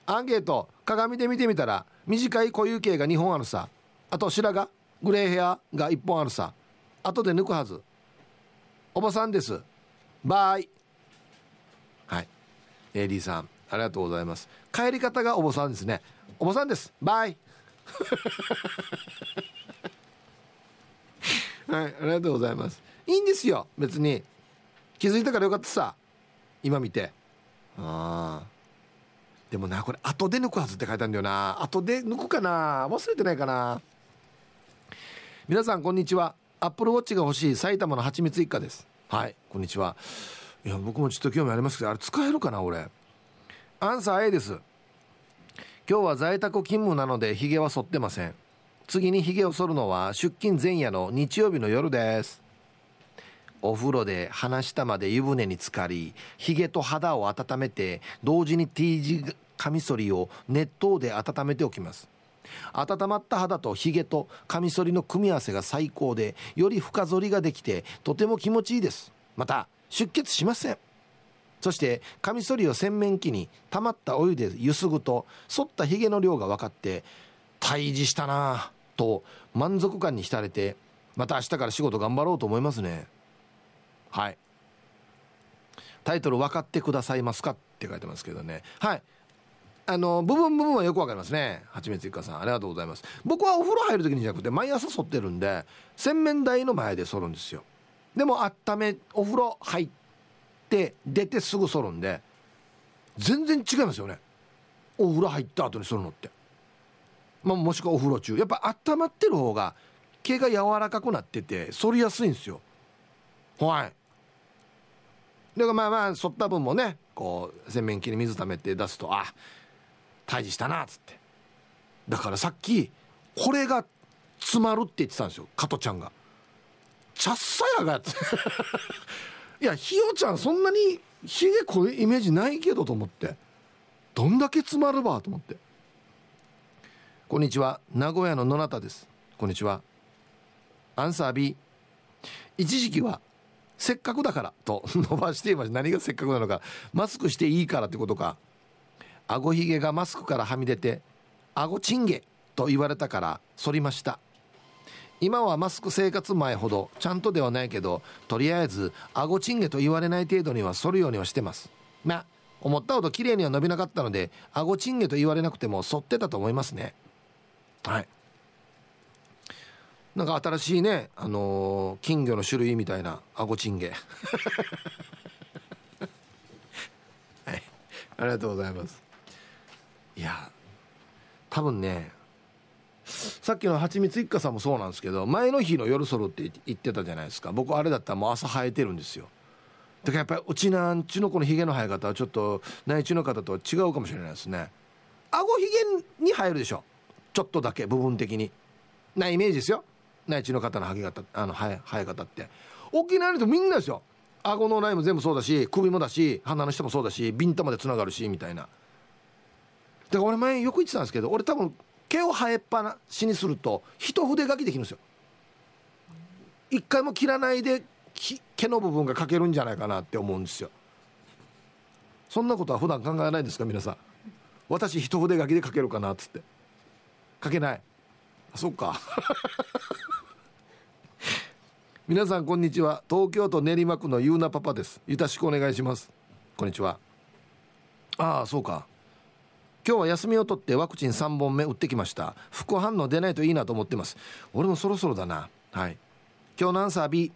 アンケート。鏡で見てみたら短い濃いヒゲが2本あるさ。あと白髪。グレーヘアが1本あるさ。後で抜くはず。おばさんです。 Bye。はい。エリーさんありがとうございます。帰り方がおばさんですね。おばさんです。 Bye。はいありがとうございます。いいんですよ。別に。気づいたからよかったさ。今見て。ああでもなこれ後で抜くはずって書いてあるんだよな。後で抜くかな。忘れてないかな。皆さんこんにちは。アップルウォッチが欲しい埼玉のはちみつ一家です。はいこんにちは。いや僕もちょっと興味ありますけどあれ使えるかな俺。アンサー A です。今日は在宅勤務なのでヒゲは剃ってません。次にヒゲを剃るのは出勤前夜の日曜日の夜です。お風呂で鼻下まで湯船に浸かりひげと肌を温めて同時に T 字カミソリを熱湯で温めておきます。温まった肌とひげとカミソリの組み合わせが最高でより深剃りができてとても気持ちいいです。また出血しません。そしてカミソリを洗面器に溜まったお湯でゆす。ぐと反ったひげの量が分かって退治したなぁと満足感に浸れてまた明日から仕事頑張ろうと思いますね。はい。タイトル分かってくださいますか？って書いてますけどね。はい。あの部分部分はよくわかりますね。はちみついかさんありがとうございます。僕はお風呂入る時にじゃなくて毎朝剃ってるんで洗面台の前で剃るんですよ。でも温めお風呂入って出てすぐ剃るんで全然違いますよね。お風呂入った後に剃るのって。まあ、もしくはお風呂中。やっぱ温まってる方が毛が柔らかくなってて剃りやすいんですよ。はい。だからまあまあ剃った分もねこう洗面器に水溜めて出すとあ退治したなっつって。だからさっきこれが詰まるって言ってたんですよ加トちゃんが「ちゃっさやが」っ ていやひよちゃんそんなにひげ濃いうイメージないけどと思って。どんだけ詰まるばと思って。こんにちは名古屋の野中です。こんにちは。アンサー B 一時期はせっかくだからと伸ばしています何がせっかくなのかマスクしていいからってことか。顎ひげがマスクからはみ出て顎チンゲと言われたから反りました。今はマスク生活前ほどちゃんとではないけどとりあえず顎チンゲと言われない程度には反るようにはしてます。まあ思ったほど綺麗には伸びなかったので顎チンゲと言われなくても反ってたと思いますね。はい。なんか新しいね、あのー、金魚の種類みたいなアゴチンゲ。はい。ありがとうございます。いや多分ねさっきのはちみつ一家さんもそうなんですけど前の日の夜ソロって言ってたじゃないですか。僕あれだったらもう朝生えてるんですよ。だからやっぱりうちなんちのこのひげの生え方はちょっと内地の方とは違うかもしれないですね。顎ひげに生えるでしょ。ちょっとだけ部分的に。なイメージですよ。内地の方の生え方あの生え生え方って。沖縄の人みんなですよ。顎のラインも全部そうだし首もだし鼻の下もそうだしビンタまでつながるしみたいな。から俺前よく言ってたんですけど俺多分毛を生えっぱなしにすると一筆書きできるんですよ。一回も切らないで毛の部分が書けるんじゃないかなって思うんですよ。そんなことは普段考えないですか皆さん。私一筆書きで書けるかなっつって。書けない。あそっか。皆さんこんにちは。東京都練馬区のゆうなパパです。よろしくお願いします。こんにちは。ああそうか。今日は休みを取ってワクチン3本目打ってきました。副反応出ないといいなと思ってます。俺もそろそろだな。はい。今日のアンサー B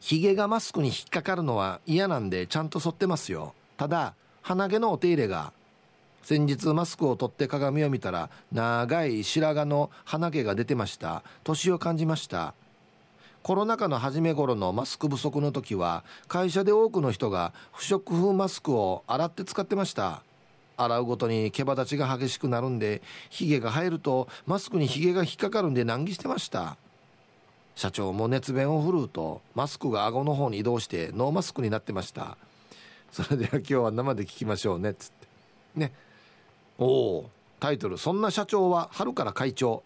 ヒゲがマスクに引っかかるのは嫌なんでちゃんと剃ってますよ。ただ鼻毛のお手入れが。先日マスクを取って鏡を見たら長い白髪の鼻毛が出てました。年を感じました。コロナ禍の初め頃のマスク不足の時は会社で多くの人が不織布マスクを洗って使ってました。洗うごとに毛羽立ちが激しくなるんでヒゲが入るとマスクにヒゲが引っかかるんで難儀してました。社長も熱弁を振るうとマスクが顎の方に移動してノーマスクになってました。それでは今日は生で聞きましょうねっつって。ね。おおタイトル「そんな社長は春から会長」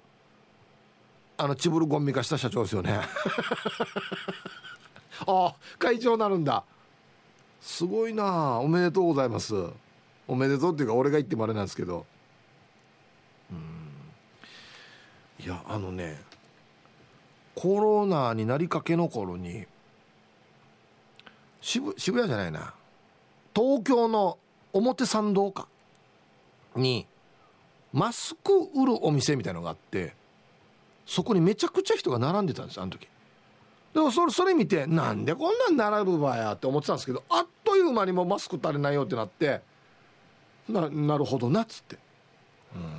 あのチブルゴンミ化した社長ですよね。あ会長なるんだ。すごいなおめでとうございます。おめでとうっていうか俺が言ってもあれなんですけど。うん。いやあのねコロナになりかけの頃に渋渋谷じゃないな。東京の表参道かにマスク売るお店みたいのがあってそこにめちゃくちゃ人が並んでたんですあの時。でもそれそれ見てなんでこんなん並ぶわやって思ってたんですけどあっという間にもうマスク足りないよってなってななるほどなっつって、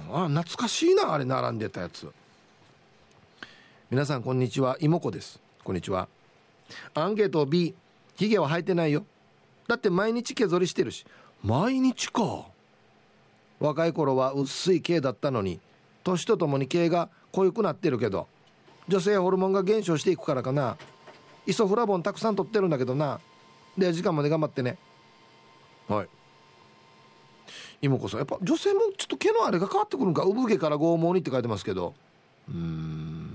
うん、あ懐かしいなあれ並んでたやつ。皆さんこんにちは。妹子です。こんにちは。アンケート B ヒゲは生えてないよ。だって毎日毛剃りしてるし。毎日か。若い頃は薄い毛だったのに年とともに毛が濃くなってるけど女性ホルモンが減少していくからかな。イソフラボンたくさん取ってるんだけどな。で時間まで頑張ってね。はい。妹子さん。やっぱ女性もちょっと毛のあれが変わってくるんか？産毛から剛毛にって書いてますけど。うん。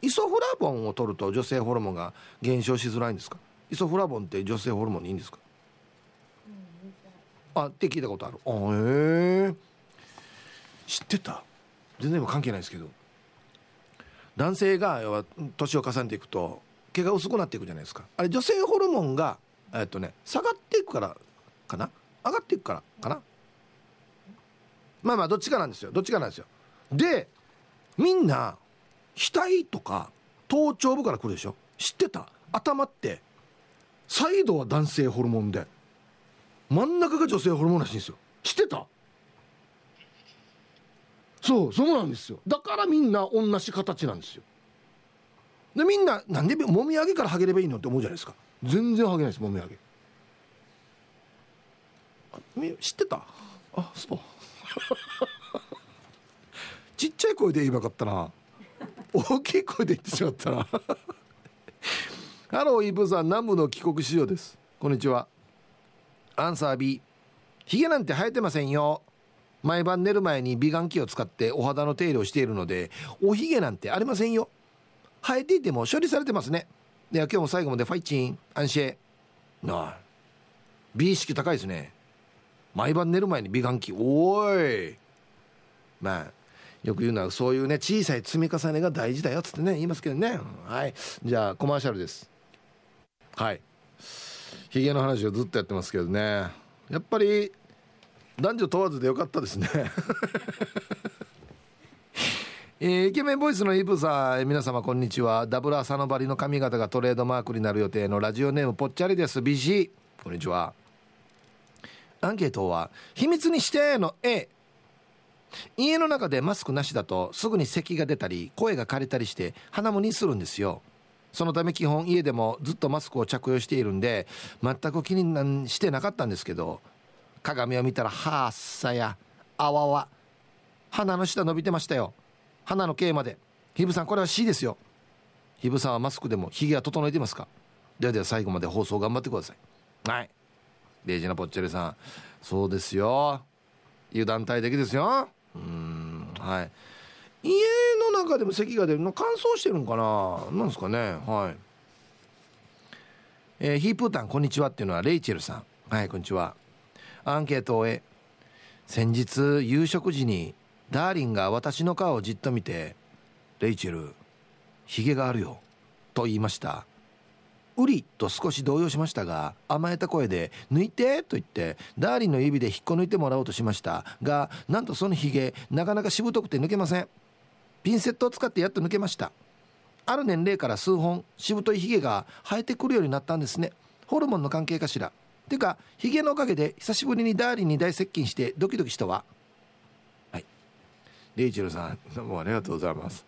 イソフラボンを取ると女性ホルモンが減少しづらいんですか？イソフラボンって女性ホルモンにいいんですか？あって聞いたことある。あへえ。知ってた？全然今関係ないですけど。男性が要は年を重ねていくと毛が薄くなっていくじゃないですか。あれ女性ホルモンがえっとね下がっていくからかな？上がっていくからかな？まあまあどっちかなんですよ。どっちかなんですよ。でみんな額とか頭頂部から来るでしょ？知ってた？頭ってサイドは男性ホルモンで真ん中が女性ホルモンらしいんですよ。知ってた？そうそうなんですよ。だからみんな同じ形なんですよ。でみんななんでもみあげからハゲればいいのって思うじゃないですか。全然ハゲないですもみあげ。知ってた？あそう。ちっちゃい声で言えばよかったな。大きい声で言ってしまったな。ハローイブさん南部の帰国子女です。こんにちは。アンサー B ヒゲなんて生えてませんよ。毎晩寝る前に美顔器を使ってお肌の手入れをしているのでおひげなんてありませんよ。生えていても処理されてますね。では今日も最後までファイチン。アンシェなあ。美意識高いですね。毎晩寝る前に美顔器。おい。まあよく言うのはそういうね小さい積み重ねが大事だよっつってね言いますけどね。はい。じゃあコマーシャルです。はい。ヒゲの話をずっとやってますけどね。やっぱり男女問わずでよかったですね。えー、イケメンボイスのイブさん皆様こんにちは。ダブル朝のバリの髪型がトレードマークになる予定のラジオネームぽっちゃりです。BC こんにちは。アンケートは秘密にしての A 家の中でマスクなしだとすぐに咳が出たり声が枯れたりして鼻もにするんですよ。そのため基本家でもずっとマスクを着用しているんで全く気にしてなかったんですけど鏡を見たらはっさやあわわ鼻の下伸びてましたよ。鼻の毛まで。ひぶさんこれは C ですよ。ひぶさんはマスクでもひげは整えてますか？ではでは最後まで放送頑張ってください。はい。デイジーナポッチェリさん。そうですよ。油断大敵ですよ。うん。はい。家の中でも咳が出るの乾燥してるんかな？なんですかね？はい。えー、ヒープータンこんにちはっていうのはレイチェルさん。はいこんにちは。アンケートを終え先日夕食時にダーリンが私の顔をじっと見て「レイチェルヒゲがあるよ」と言いました。ウリと少し動揺しましたが甘えた声で「抜いて!」と言ってダーリンの指で引っこ抜いてもらおうとしました。がなんとそのヒゲなかなかしぶとくて抜けません。ピンセットを使ってやっと抜けました。ある年齢から数本しぶといヒゲが生えてくるようになったんですね。ホルモンの関係かしら。てかヒゲのおかげで久しぶりにダーリンに大接近してドキドキしたわ。はい。レイチェルさんどうもありがとうございます。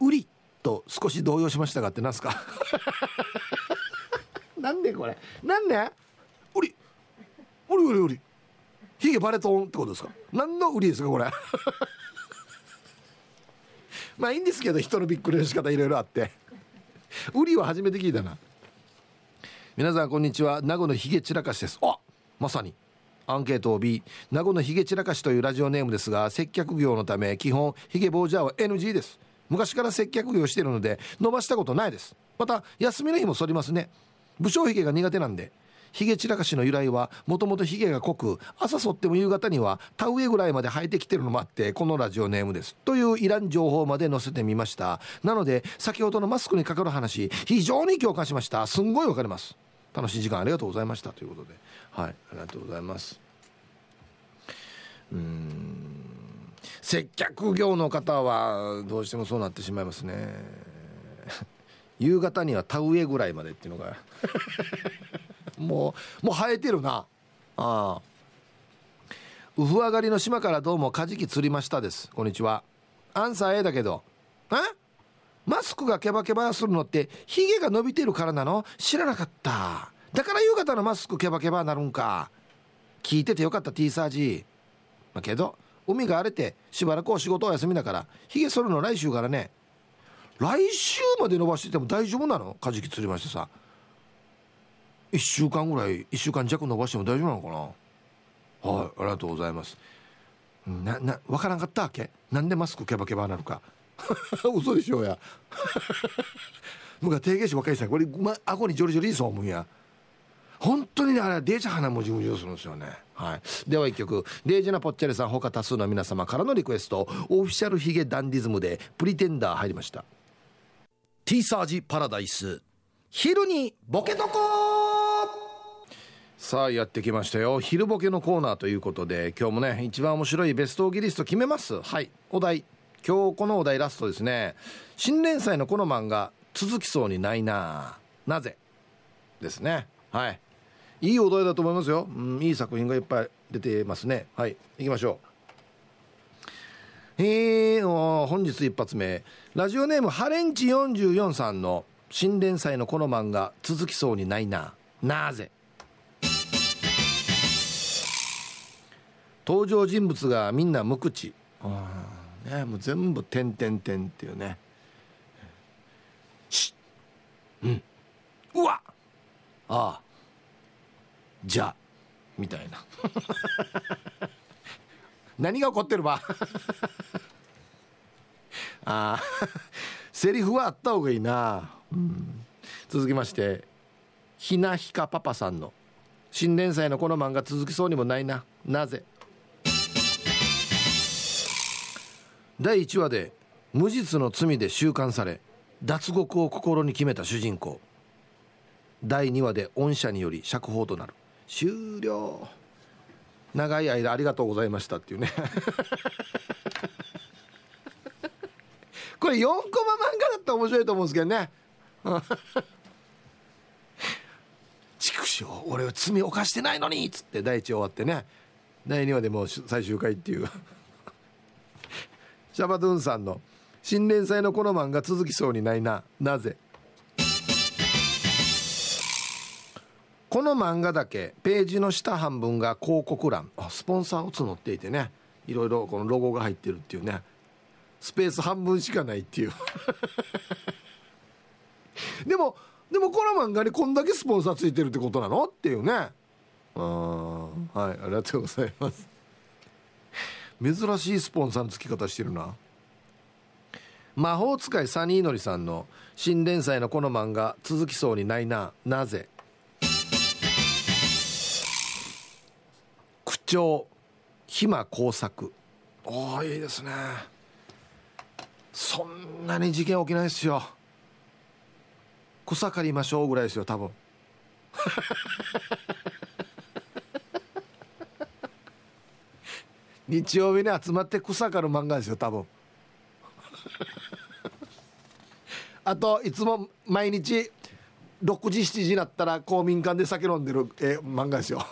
ウリと少し動揺しましたがってなんすか？なんでこれ？なんで？ウリウリウリウリヒゲバレトンってことですか？何のウリですかこれ？まあいいんですけど人のびっくりの仕方いろいろあって。ウリは初めて聞いたな。皆さんこんにちは。名護のヒゲ散らかしです。あまさに。アンケートを B 名護のヒゲ散らかしというラジオネームですが接客業のため基本ヒゲ坊主は NG です昔から接客業しているので伸ばしたことないです。また休みの日も剃りますね。武将髭が苦手なんでヒゲ散らかしの由来はもともとヒゲが濃く朝剃っても夕方には田植えぐらいまで生えてきてるのもあってこのラジオネームです。といういらん情報まで載せてみました。なので先ほどのマスクにかかる話非常に共感しました。すんごいわかります。楽しい時間ありがとうございました。ということで。はい。ありがとうございます。うん。接客業の方はどうしてもそうなってしまいますね。夕方には田植えぐらいまでっていうのが。もうもう生えてるな。ああ。ウフ上がりの島からどうもカジキ釣りましたです。こんにちは。アンサー A だけど。え？マスクがケバケバするのってヒゲが伸びてるからなの？知らなかった。だから夕方のマスクケバケバなるんか。聞いててよかった T サージ。まあ、けど海が荒れてしばらくお仕事お休みだからヒゲ剃るの来週からね。来週まで伸ばしてても大丈夫なの？カジキ釣りましてさ。1週間ぐらい1週間弱伸ばしても大丈夫なのかな？はいありがとうございます。なな分からんかったわけ？なんでマスクケバケバなるか？嘘でしょうや。僕は定型詞若いさこれ、ま、顎にジョリジョリそう思うんや。本当にねあれはデージ鼻もじむじゅするんですよね。はい。では一曲。デージなぽっちゃりさん他多数の皆様からのリクエスト。オフィシャルヒゲダンディズムでプリテンダー入りました。ティーサージパラダイス。昼にボケとこさあやってきましたよ。昼ボケのコーナーということで今日もね一番面白いベストギリスト決めます。はい。お題。今日このお題ラストですね。新連載のこの漫画続きそうにないななぜ？ですね。はい。いいお題だと思いますよ、うん、いい作品がいっぱい出てますね。はい行きましょう。えー、本日一発目。ラジオネームハレンチ44さんの新連載のこの漫画続きそうにないな。なぜ？登場人物がみんな無口。あねもう全部点点点っていうね。しうん。うわああじゃみたいな。何が起こってるば？ああ セリフはあった方がいいな、うん、続きましてひなひかパパさんの新連載のこの漫画続きそうにもないな。なぜ？第1話で無実の罪で収監され脱獄を心に決めた主人公。第2話で恩赦により釈放となる。終了。長い間ありがとうございましたっていうね。これ4コマ漫画だったら面白いと思うんですけどね。畜生俺は罪犯してないのにっつって第一終わってね。第2話でもう最終回っていう。シャバドゥンさんの新連載のこの漫画続きそうにないな。なぜ？この漫画だけページの下半分が広告欄。あスポンサーを募っていてね。いろいろこのロゴが入ってるっていうね。スペース半分しかないっていう。でもでもこの漫画にこんだけスポンサーついてるってことなの？っていうね。うんはいありがとうございます。珍しいスポンサーの付き方してるな。魔法使いサニーのりさんの新連載のこの漫画続きそうにないな。なぜ？口調暇工作。おおいいですね。そんなに事件起きないですよ。草刈りましょうぐらいですよ多分。日曜日に集まって草刈る漫画ですよ多分。あといつも毎日6時7時になったら公民館で酒飲んでる、え漫画ですよ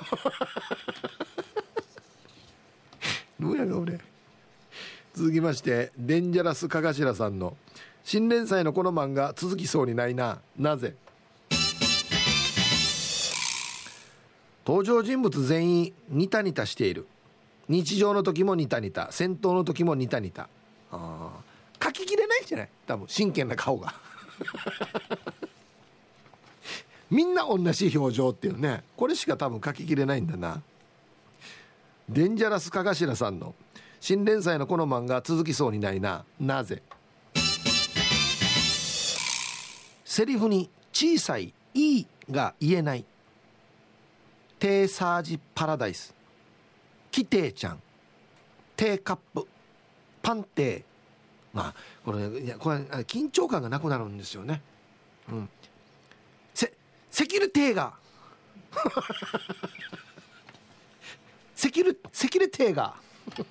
どうやが俺。続きましてデンジャラスかがしらさんの新連載のこの漫画続きそうにないな。なぜ？登場人物全員ニタニタしている。日常の時もニタニタ。戦闘の時もニタニタ。あ書ききれないじゃない？多分。真剣な顔が。みんな同じ表情っていうね。これしか多分書ききれないんだな。デンジャラスかがしらさんの新連載のこの漫画続きそうにないな。なぜ？セリフに小さい「いい」が言えない。テーサージパラダイス。キテイちゃん。テーカップ。パンテーまあこれいやこれ緊張感がなくなるんですよね。うん。セセキュリティが。セキュリセキュリティが。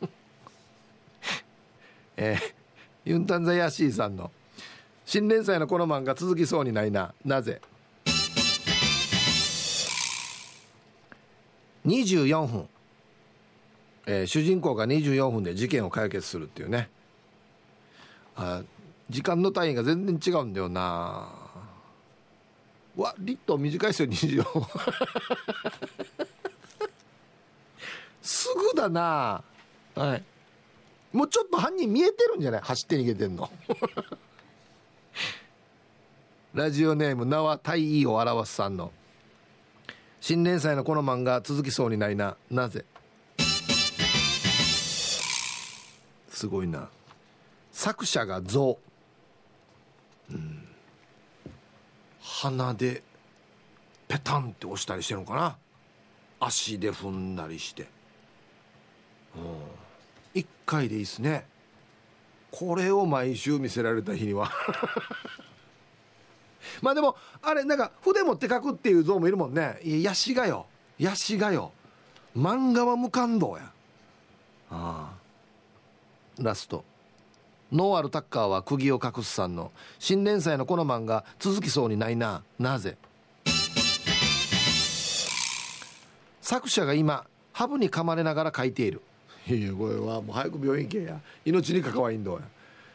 えー、ユンタンザヤシーさんの新連載のこの漫画続きそうにないな。なぜ？24分、えー、主人公が24分で事件を解決するっていうね。あ時間の単位が全然違うんだよな。わリット短いですよ24分。すぐだな。はい。もうちょっと犯人見えてるんじゃない？走って逃げてんの。ラジオネーム名は大意を表すさんの。新連載のこの漫画続きそうにないな。なぜ？すごいな。作者が象。うん。鼻でペタンって押したりしてるのかな？足で踏んだりして。うん1回でいいっすね。これを毎週見せられた日には。まあでもあれなんか筆持って書くっていう像もいるもんね。いやしがよやしがよ漫画は無感動や。ああ。ラスト。ノーアルタッカーは釘を隠すさんの。新連載のこの漫画続きそうにないな。なぜ？作者が今ハブに噛まれながら書いている。いやこれはもう早く病院行けや。命に関わりんどや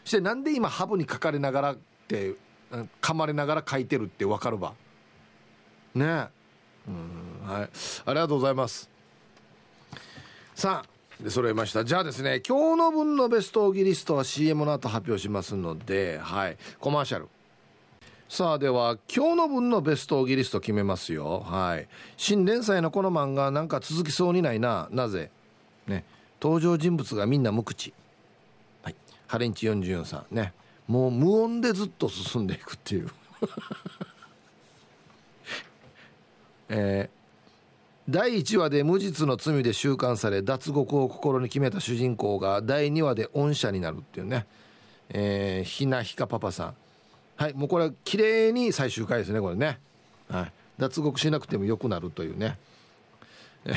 してなんで今ハブにかかれながらって噛まれながら書いてるって分かるば？ねうんはい。ありがとうございます。さあで揃えました。じゃあですね今日の分のベストオギリストは CM の後発表しますのではい。コマーシャル。さあでは今日の分のベストオギリスト決めますよ。はい。新連載のこの漫画なんか続きそうにないな。なぜ？ね。登場人物がみんな無口。はい。ハレンチ44さん。ね。もう無音でずっと進んでいくっていう。えー、第1話で無実の罪で収監され脱獄を心に決めた主人公が第2話で恩赦になるっていうね、えー、ひなひかパパさん。はいもうこれは綺麗に最終回ですねこれね、はい、脱獄しなくてもよくなるというね。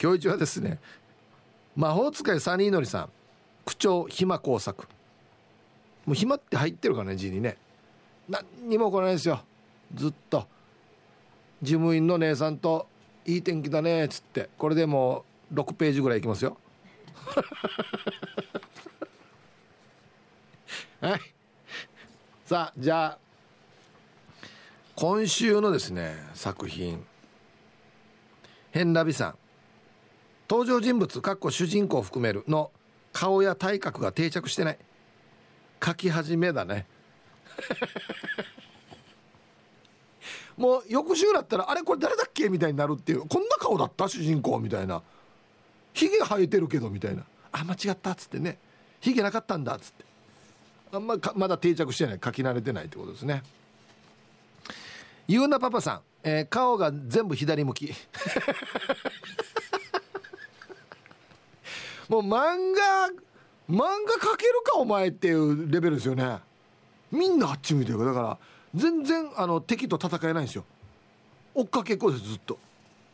今日一はですね魔法使いサニーのりさん区長暇工作。もう暇って入ってるからね字にね。何にも来ないですよ。ずっと。事務員の姉さんと「いい天気だね」っつって。これでもう6ページぐらいいきますよ。はい。さあじゃあ今週のですね作品。変ラビさん。登場人物かっこ主人公を含めるの顔や体格が定着してない。書き始めだね。もう翌週だったらあれこれ誰だっけ？みたいになるっていう。こんな顔だった？主人公みたいな。ひげ生えてるけどみたいな。あ間違ったっつってね。ひげなかったんだっつって。あんままだ定着してない。書き慣れてないってことですね。ゆうなパパさん、えー、顔が全部左向き。もう漫画漫画描けるかお前っていうレベルですよね。みんなあっち向いてるからだから全然あの敵と戦えないんですよ。追っかけっこですずっと。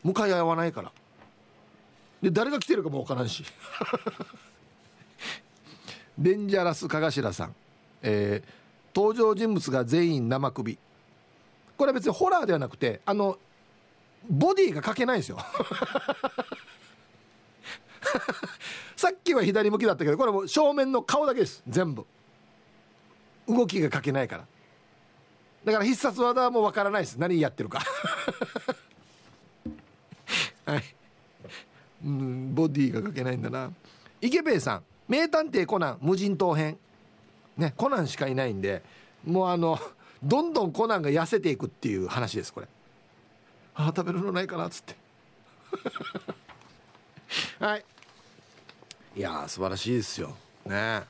向かい合わないから。で誰が来てるかも分からんし。デンジャラスかがしらさん、えー、登場人物が全員生首。これは別にホラーではなくてあのボディが描けないんですよ。さっきは左向きだったけどこれも正面の顔だけです。全部。動きが描けないから。だから必殺技はもうわからないです。何やってるか。はい。うんボディが描けないんだな。池兵衛さん。名探偵コナン。無人島編。ねコナンしかいないんでもうあのどんどんコナンが痩せていくっていう話ですこれ。ああ食べるのないかなっつって。はい。いや素晴らしいですよ。ね。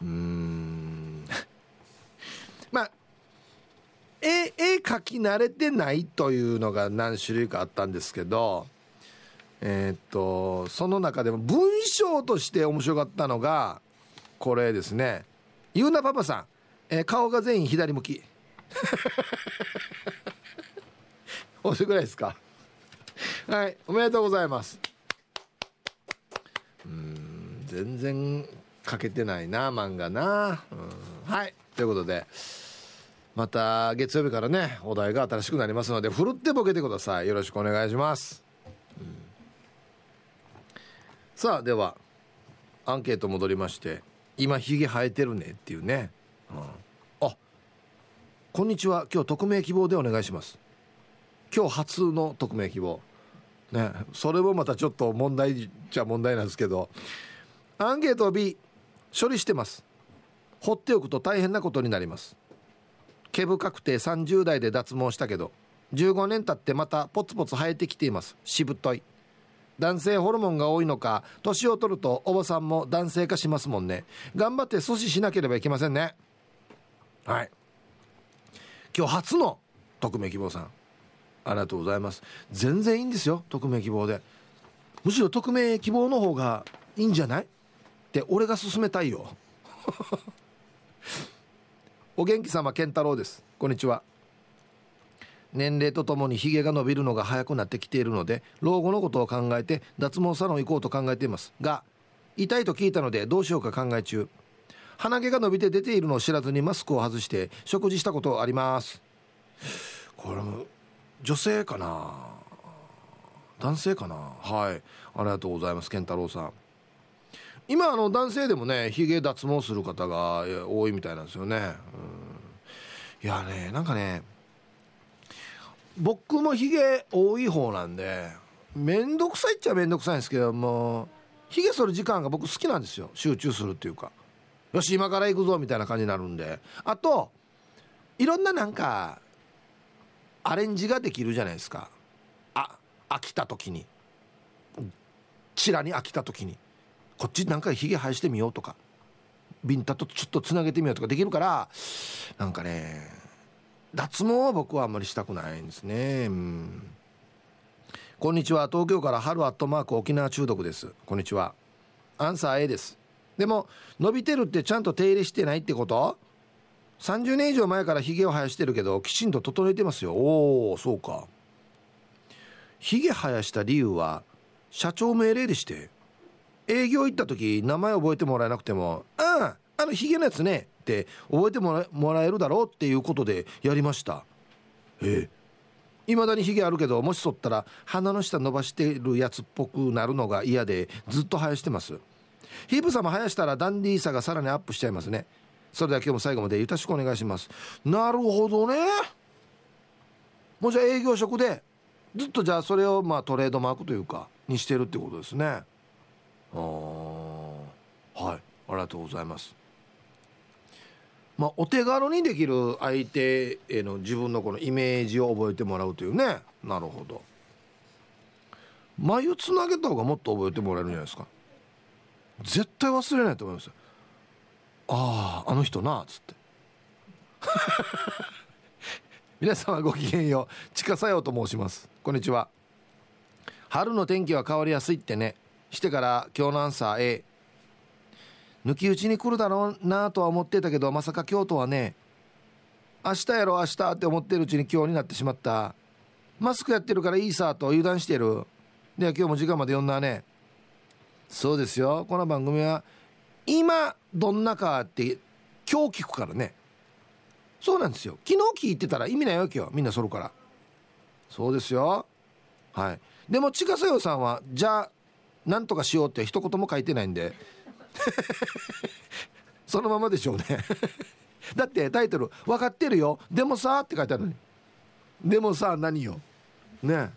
うん。まあ絵絵描き慣れてないというのが何種類かあったんですけどえー、っとその中でも文章として面白かったのがこれですね。ゆうなパパさん、えー、顔が全員左向き。面白くないですか？はいおめでとうございますうん全然書けてないな漫画な、はい。ということでまた月曜日からねお題が新しくなりますのでふるってボケてください。よろしくお願いします、さあではアンケート戻りまして今ひげ生えてるねっていうね、うん、あこんにちは。今日匿名希望でお願いします。今日初の匿名希望。ね。それもまたちょっと問題じゃ問題なんですけどアンケート B 処理してます。放っておくと大変なことになります。毛深くて30代で脱毛したけど15年経ってまたポツポツ生えてきています。しぶとい。男性ホルモンが多いのか年を取るとおばさんも男性化しますもんね。頑張って阻止しなければいけませんね。はい。今日初の匿名希望さん。ありがとうございます。全然いいんですよ匿名希望で。むしろ匿名希望の方がいいんじゃない？って俺が勧めたいよ。お元気様健太郎です。こんにちは。年齢とともにヒゲが伸びるのが早くなってきているので老後のことを考えて脱毛サロン行こうと考えています。が痛いと聞いたのでどうしようか考え中。鼻毛が伸びて出ているのを知らずにマスクを外して食事したことあります。これも女性かな？男性かな？はい。ありがとうございます健太郎さん。今あの男性でもねヒゲ脱毛する方が多いみたいなんですよね、うん、いやねなんかね僕もヒゲ多い方なんで面倒くさいっちゃ面倒くさいんですけどもヒゲ剃る時間が僕好きなんですよ。集中するっていうか。よし今から行くぞみたいな感じになるんで。あといろんななんかアレンジができるじゃないですか。あ飽きた時に。チラに飽きた時に。こっちなんかヒゲ生やしてみようとか。ビンタとちょっとつなげてみようとかできるからなんかね脱毛は僕はあんまりしたくないんですね。うん。こんにちは。東京から春アットマーク沖縄中毒です。こんにちは。アンサー A です。でも伸びてるってちゃんと手入れしてないってこと？30年以上前からヒゲを生やしてるけどきちんと整えてますよ。おおそうか。ヒゲ生やした理由は社長命令でして。営業行った時名前覚えてもらえなくても「あああのヒゲのやつね」って覚えてもらえるだろうっていうことでやりました。ええ。いまだにヒゲあるけどもし剃ったら鼻の下伸ばしてるやつっぽくなるのが嫌でずっと生やしてます。ヒープさんも生やしたらダンディーさがさらにアップしちゃいますね。それでは今日も最後までよろしくお願いします。なるほどね。もうじゃあ営業職でずっとじゃあそれをまあトレードマークというかにしてるってことですね。ああはい。ありがとうございます。まあ、お手軽にできる相手への自分のこのイメージを覚えてもらうというね。なるほど。眉つなげた方がもっと覚えてもらえるんじゃないですか。絶対忘れないと思いますよ。あああの人なっつって。皆様ごきげんよう。近さよと申します。こんにちは。春の天気は変わりやすいってね。してから今日のアンサー A 抜き打ちに来るだろうなとは思ってたけどまさか京都はね。明日やろ明日って思ってるうちに今日になってしまった。マスクやってるからいいさと油断してる。では今日も時間まで読んだね。そうですよ。この番組は今どんなかって今日聞くからね。そうなんですよ。昨日聞いてたら意味ないわけよみんなそるから。そうですよ。はい。でも近さよさんはじゃあなんとかしようって一言も書いてないんで。そのままでしょうね。だってタイトル「分かってるよ。でもさ」って書いてあるのに。でもさ何よ。ね。え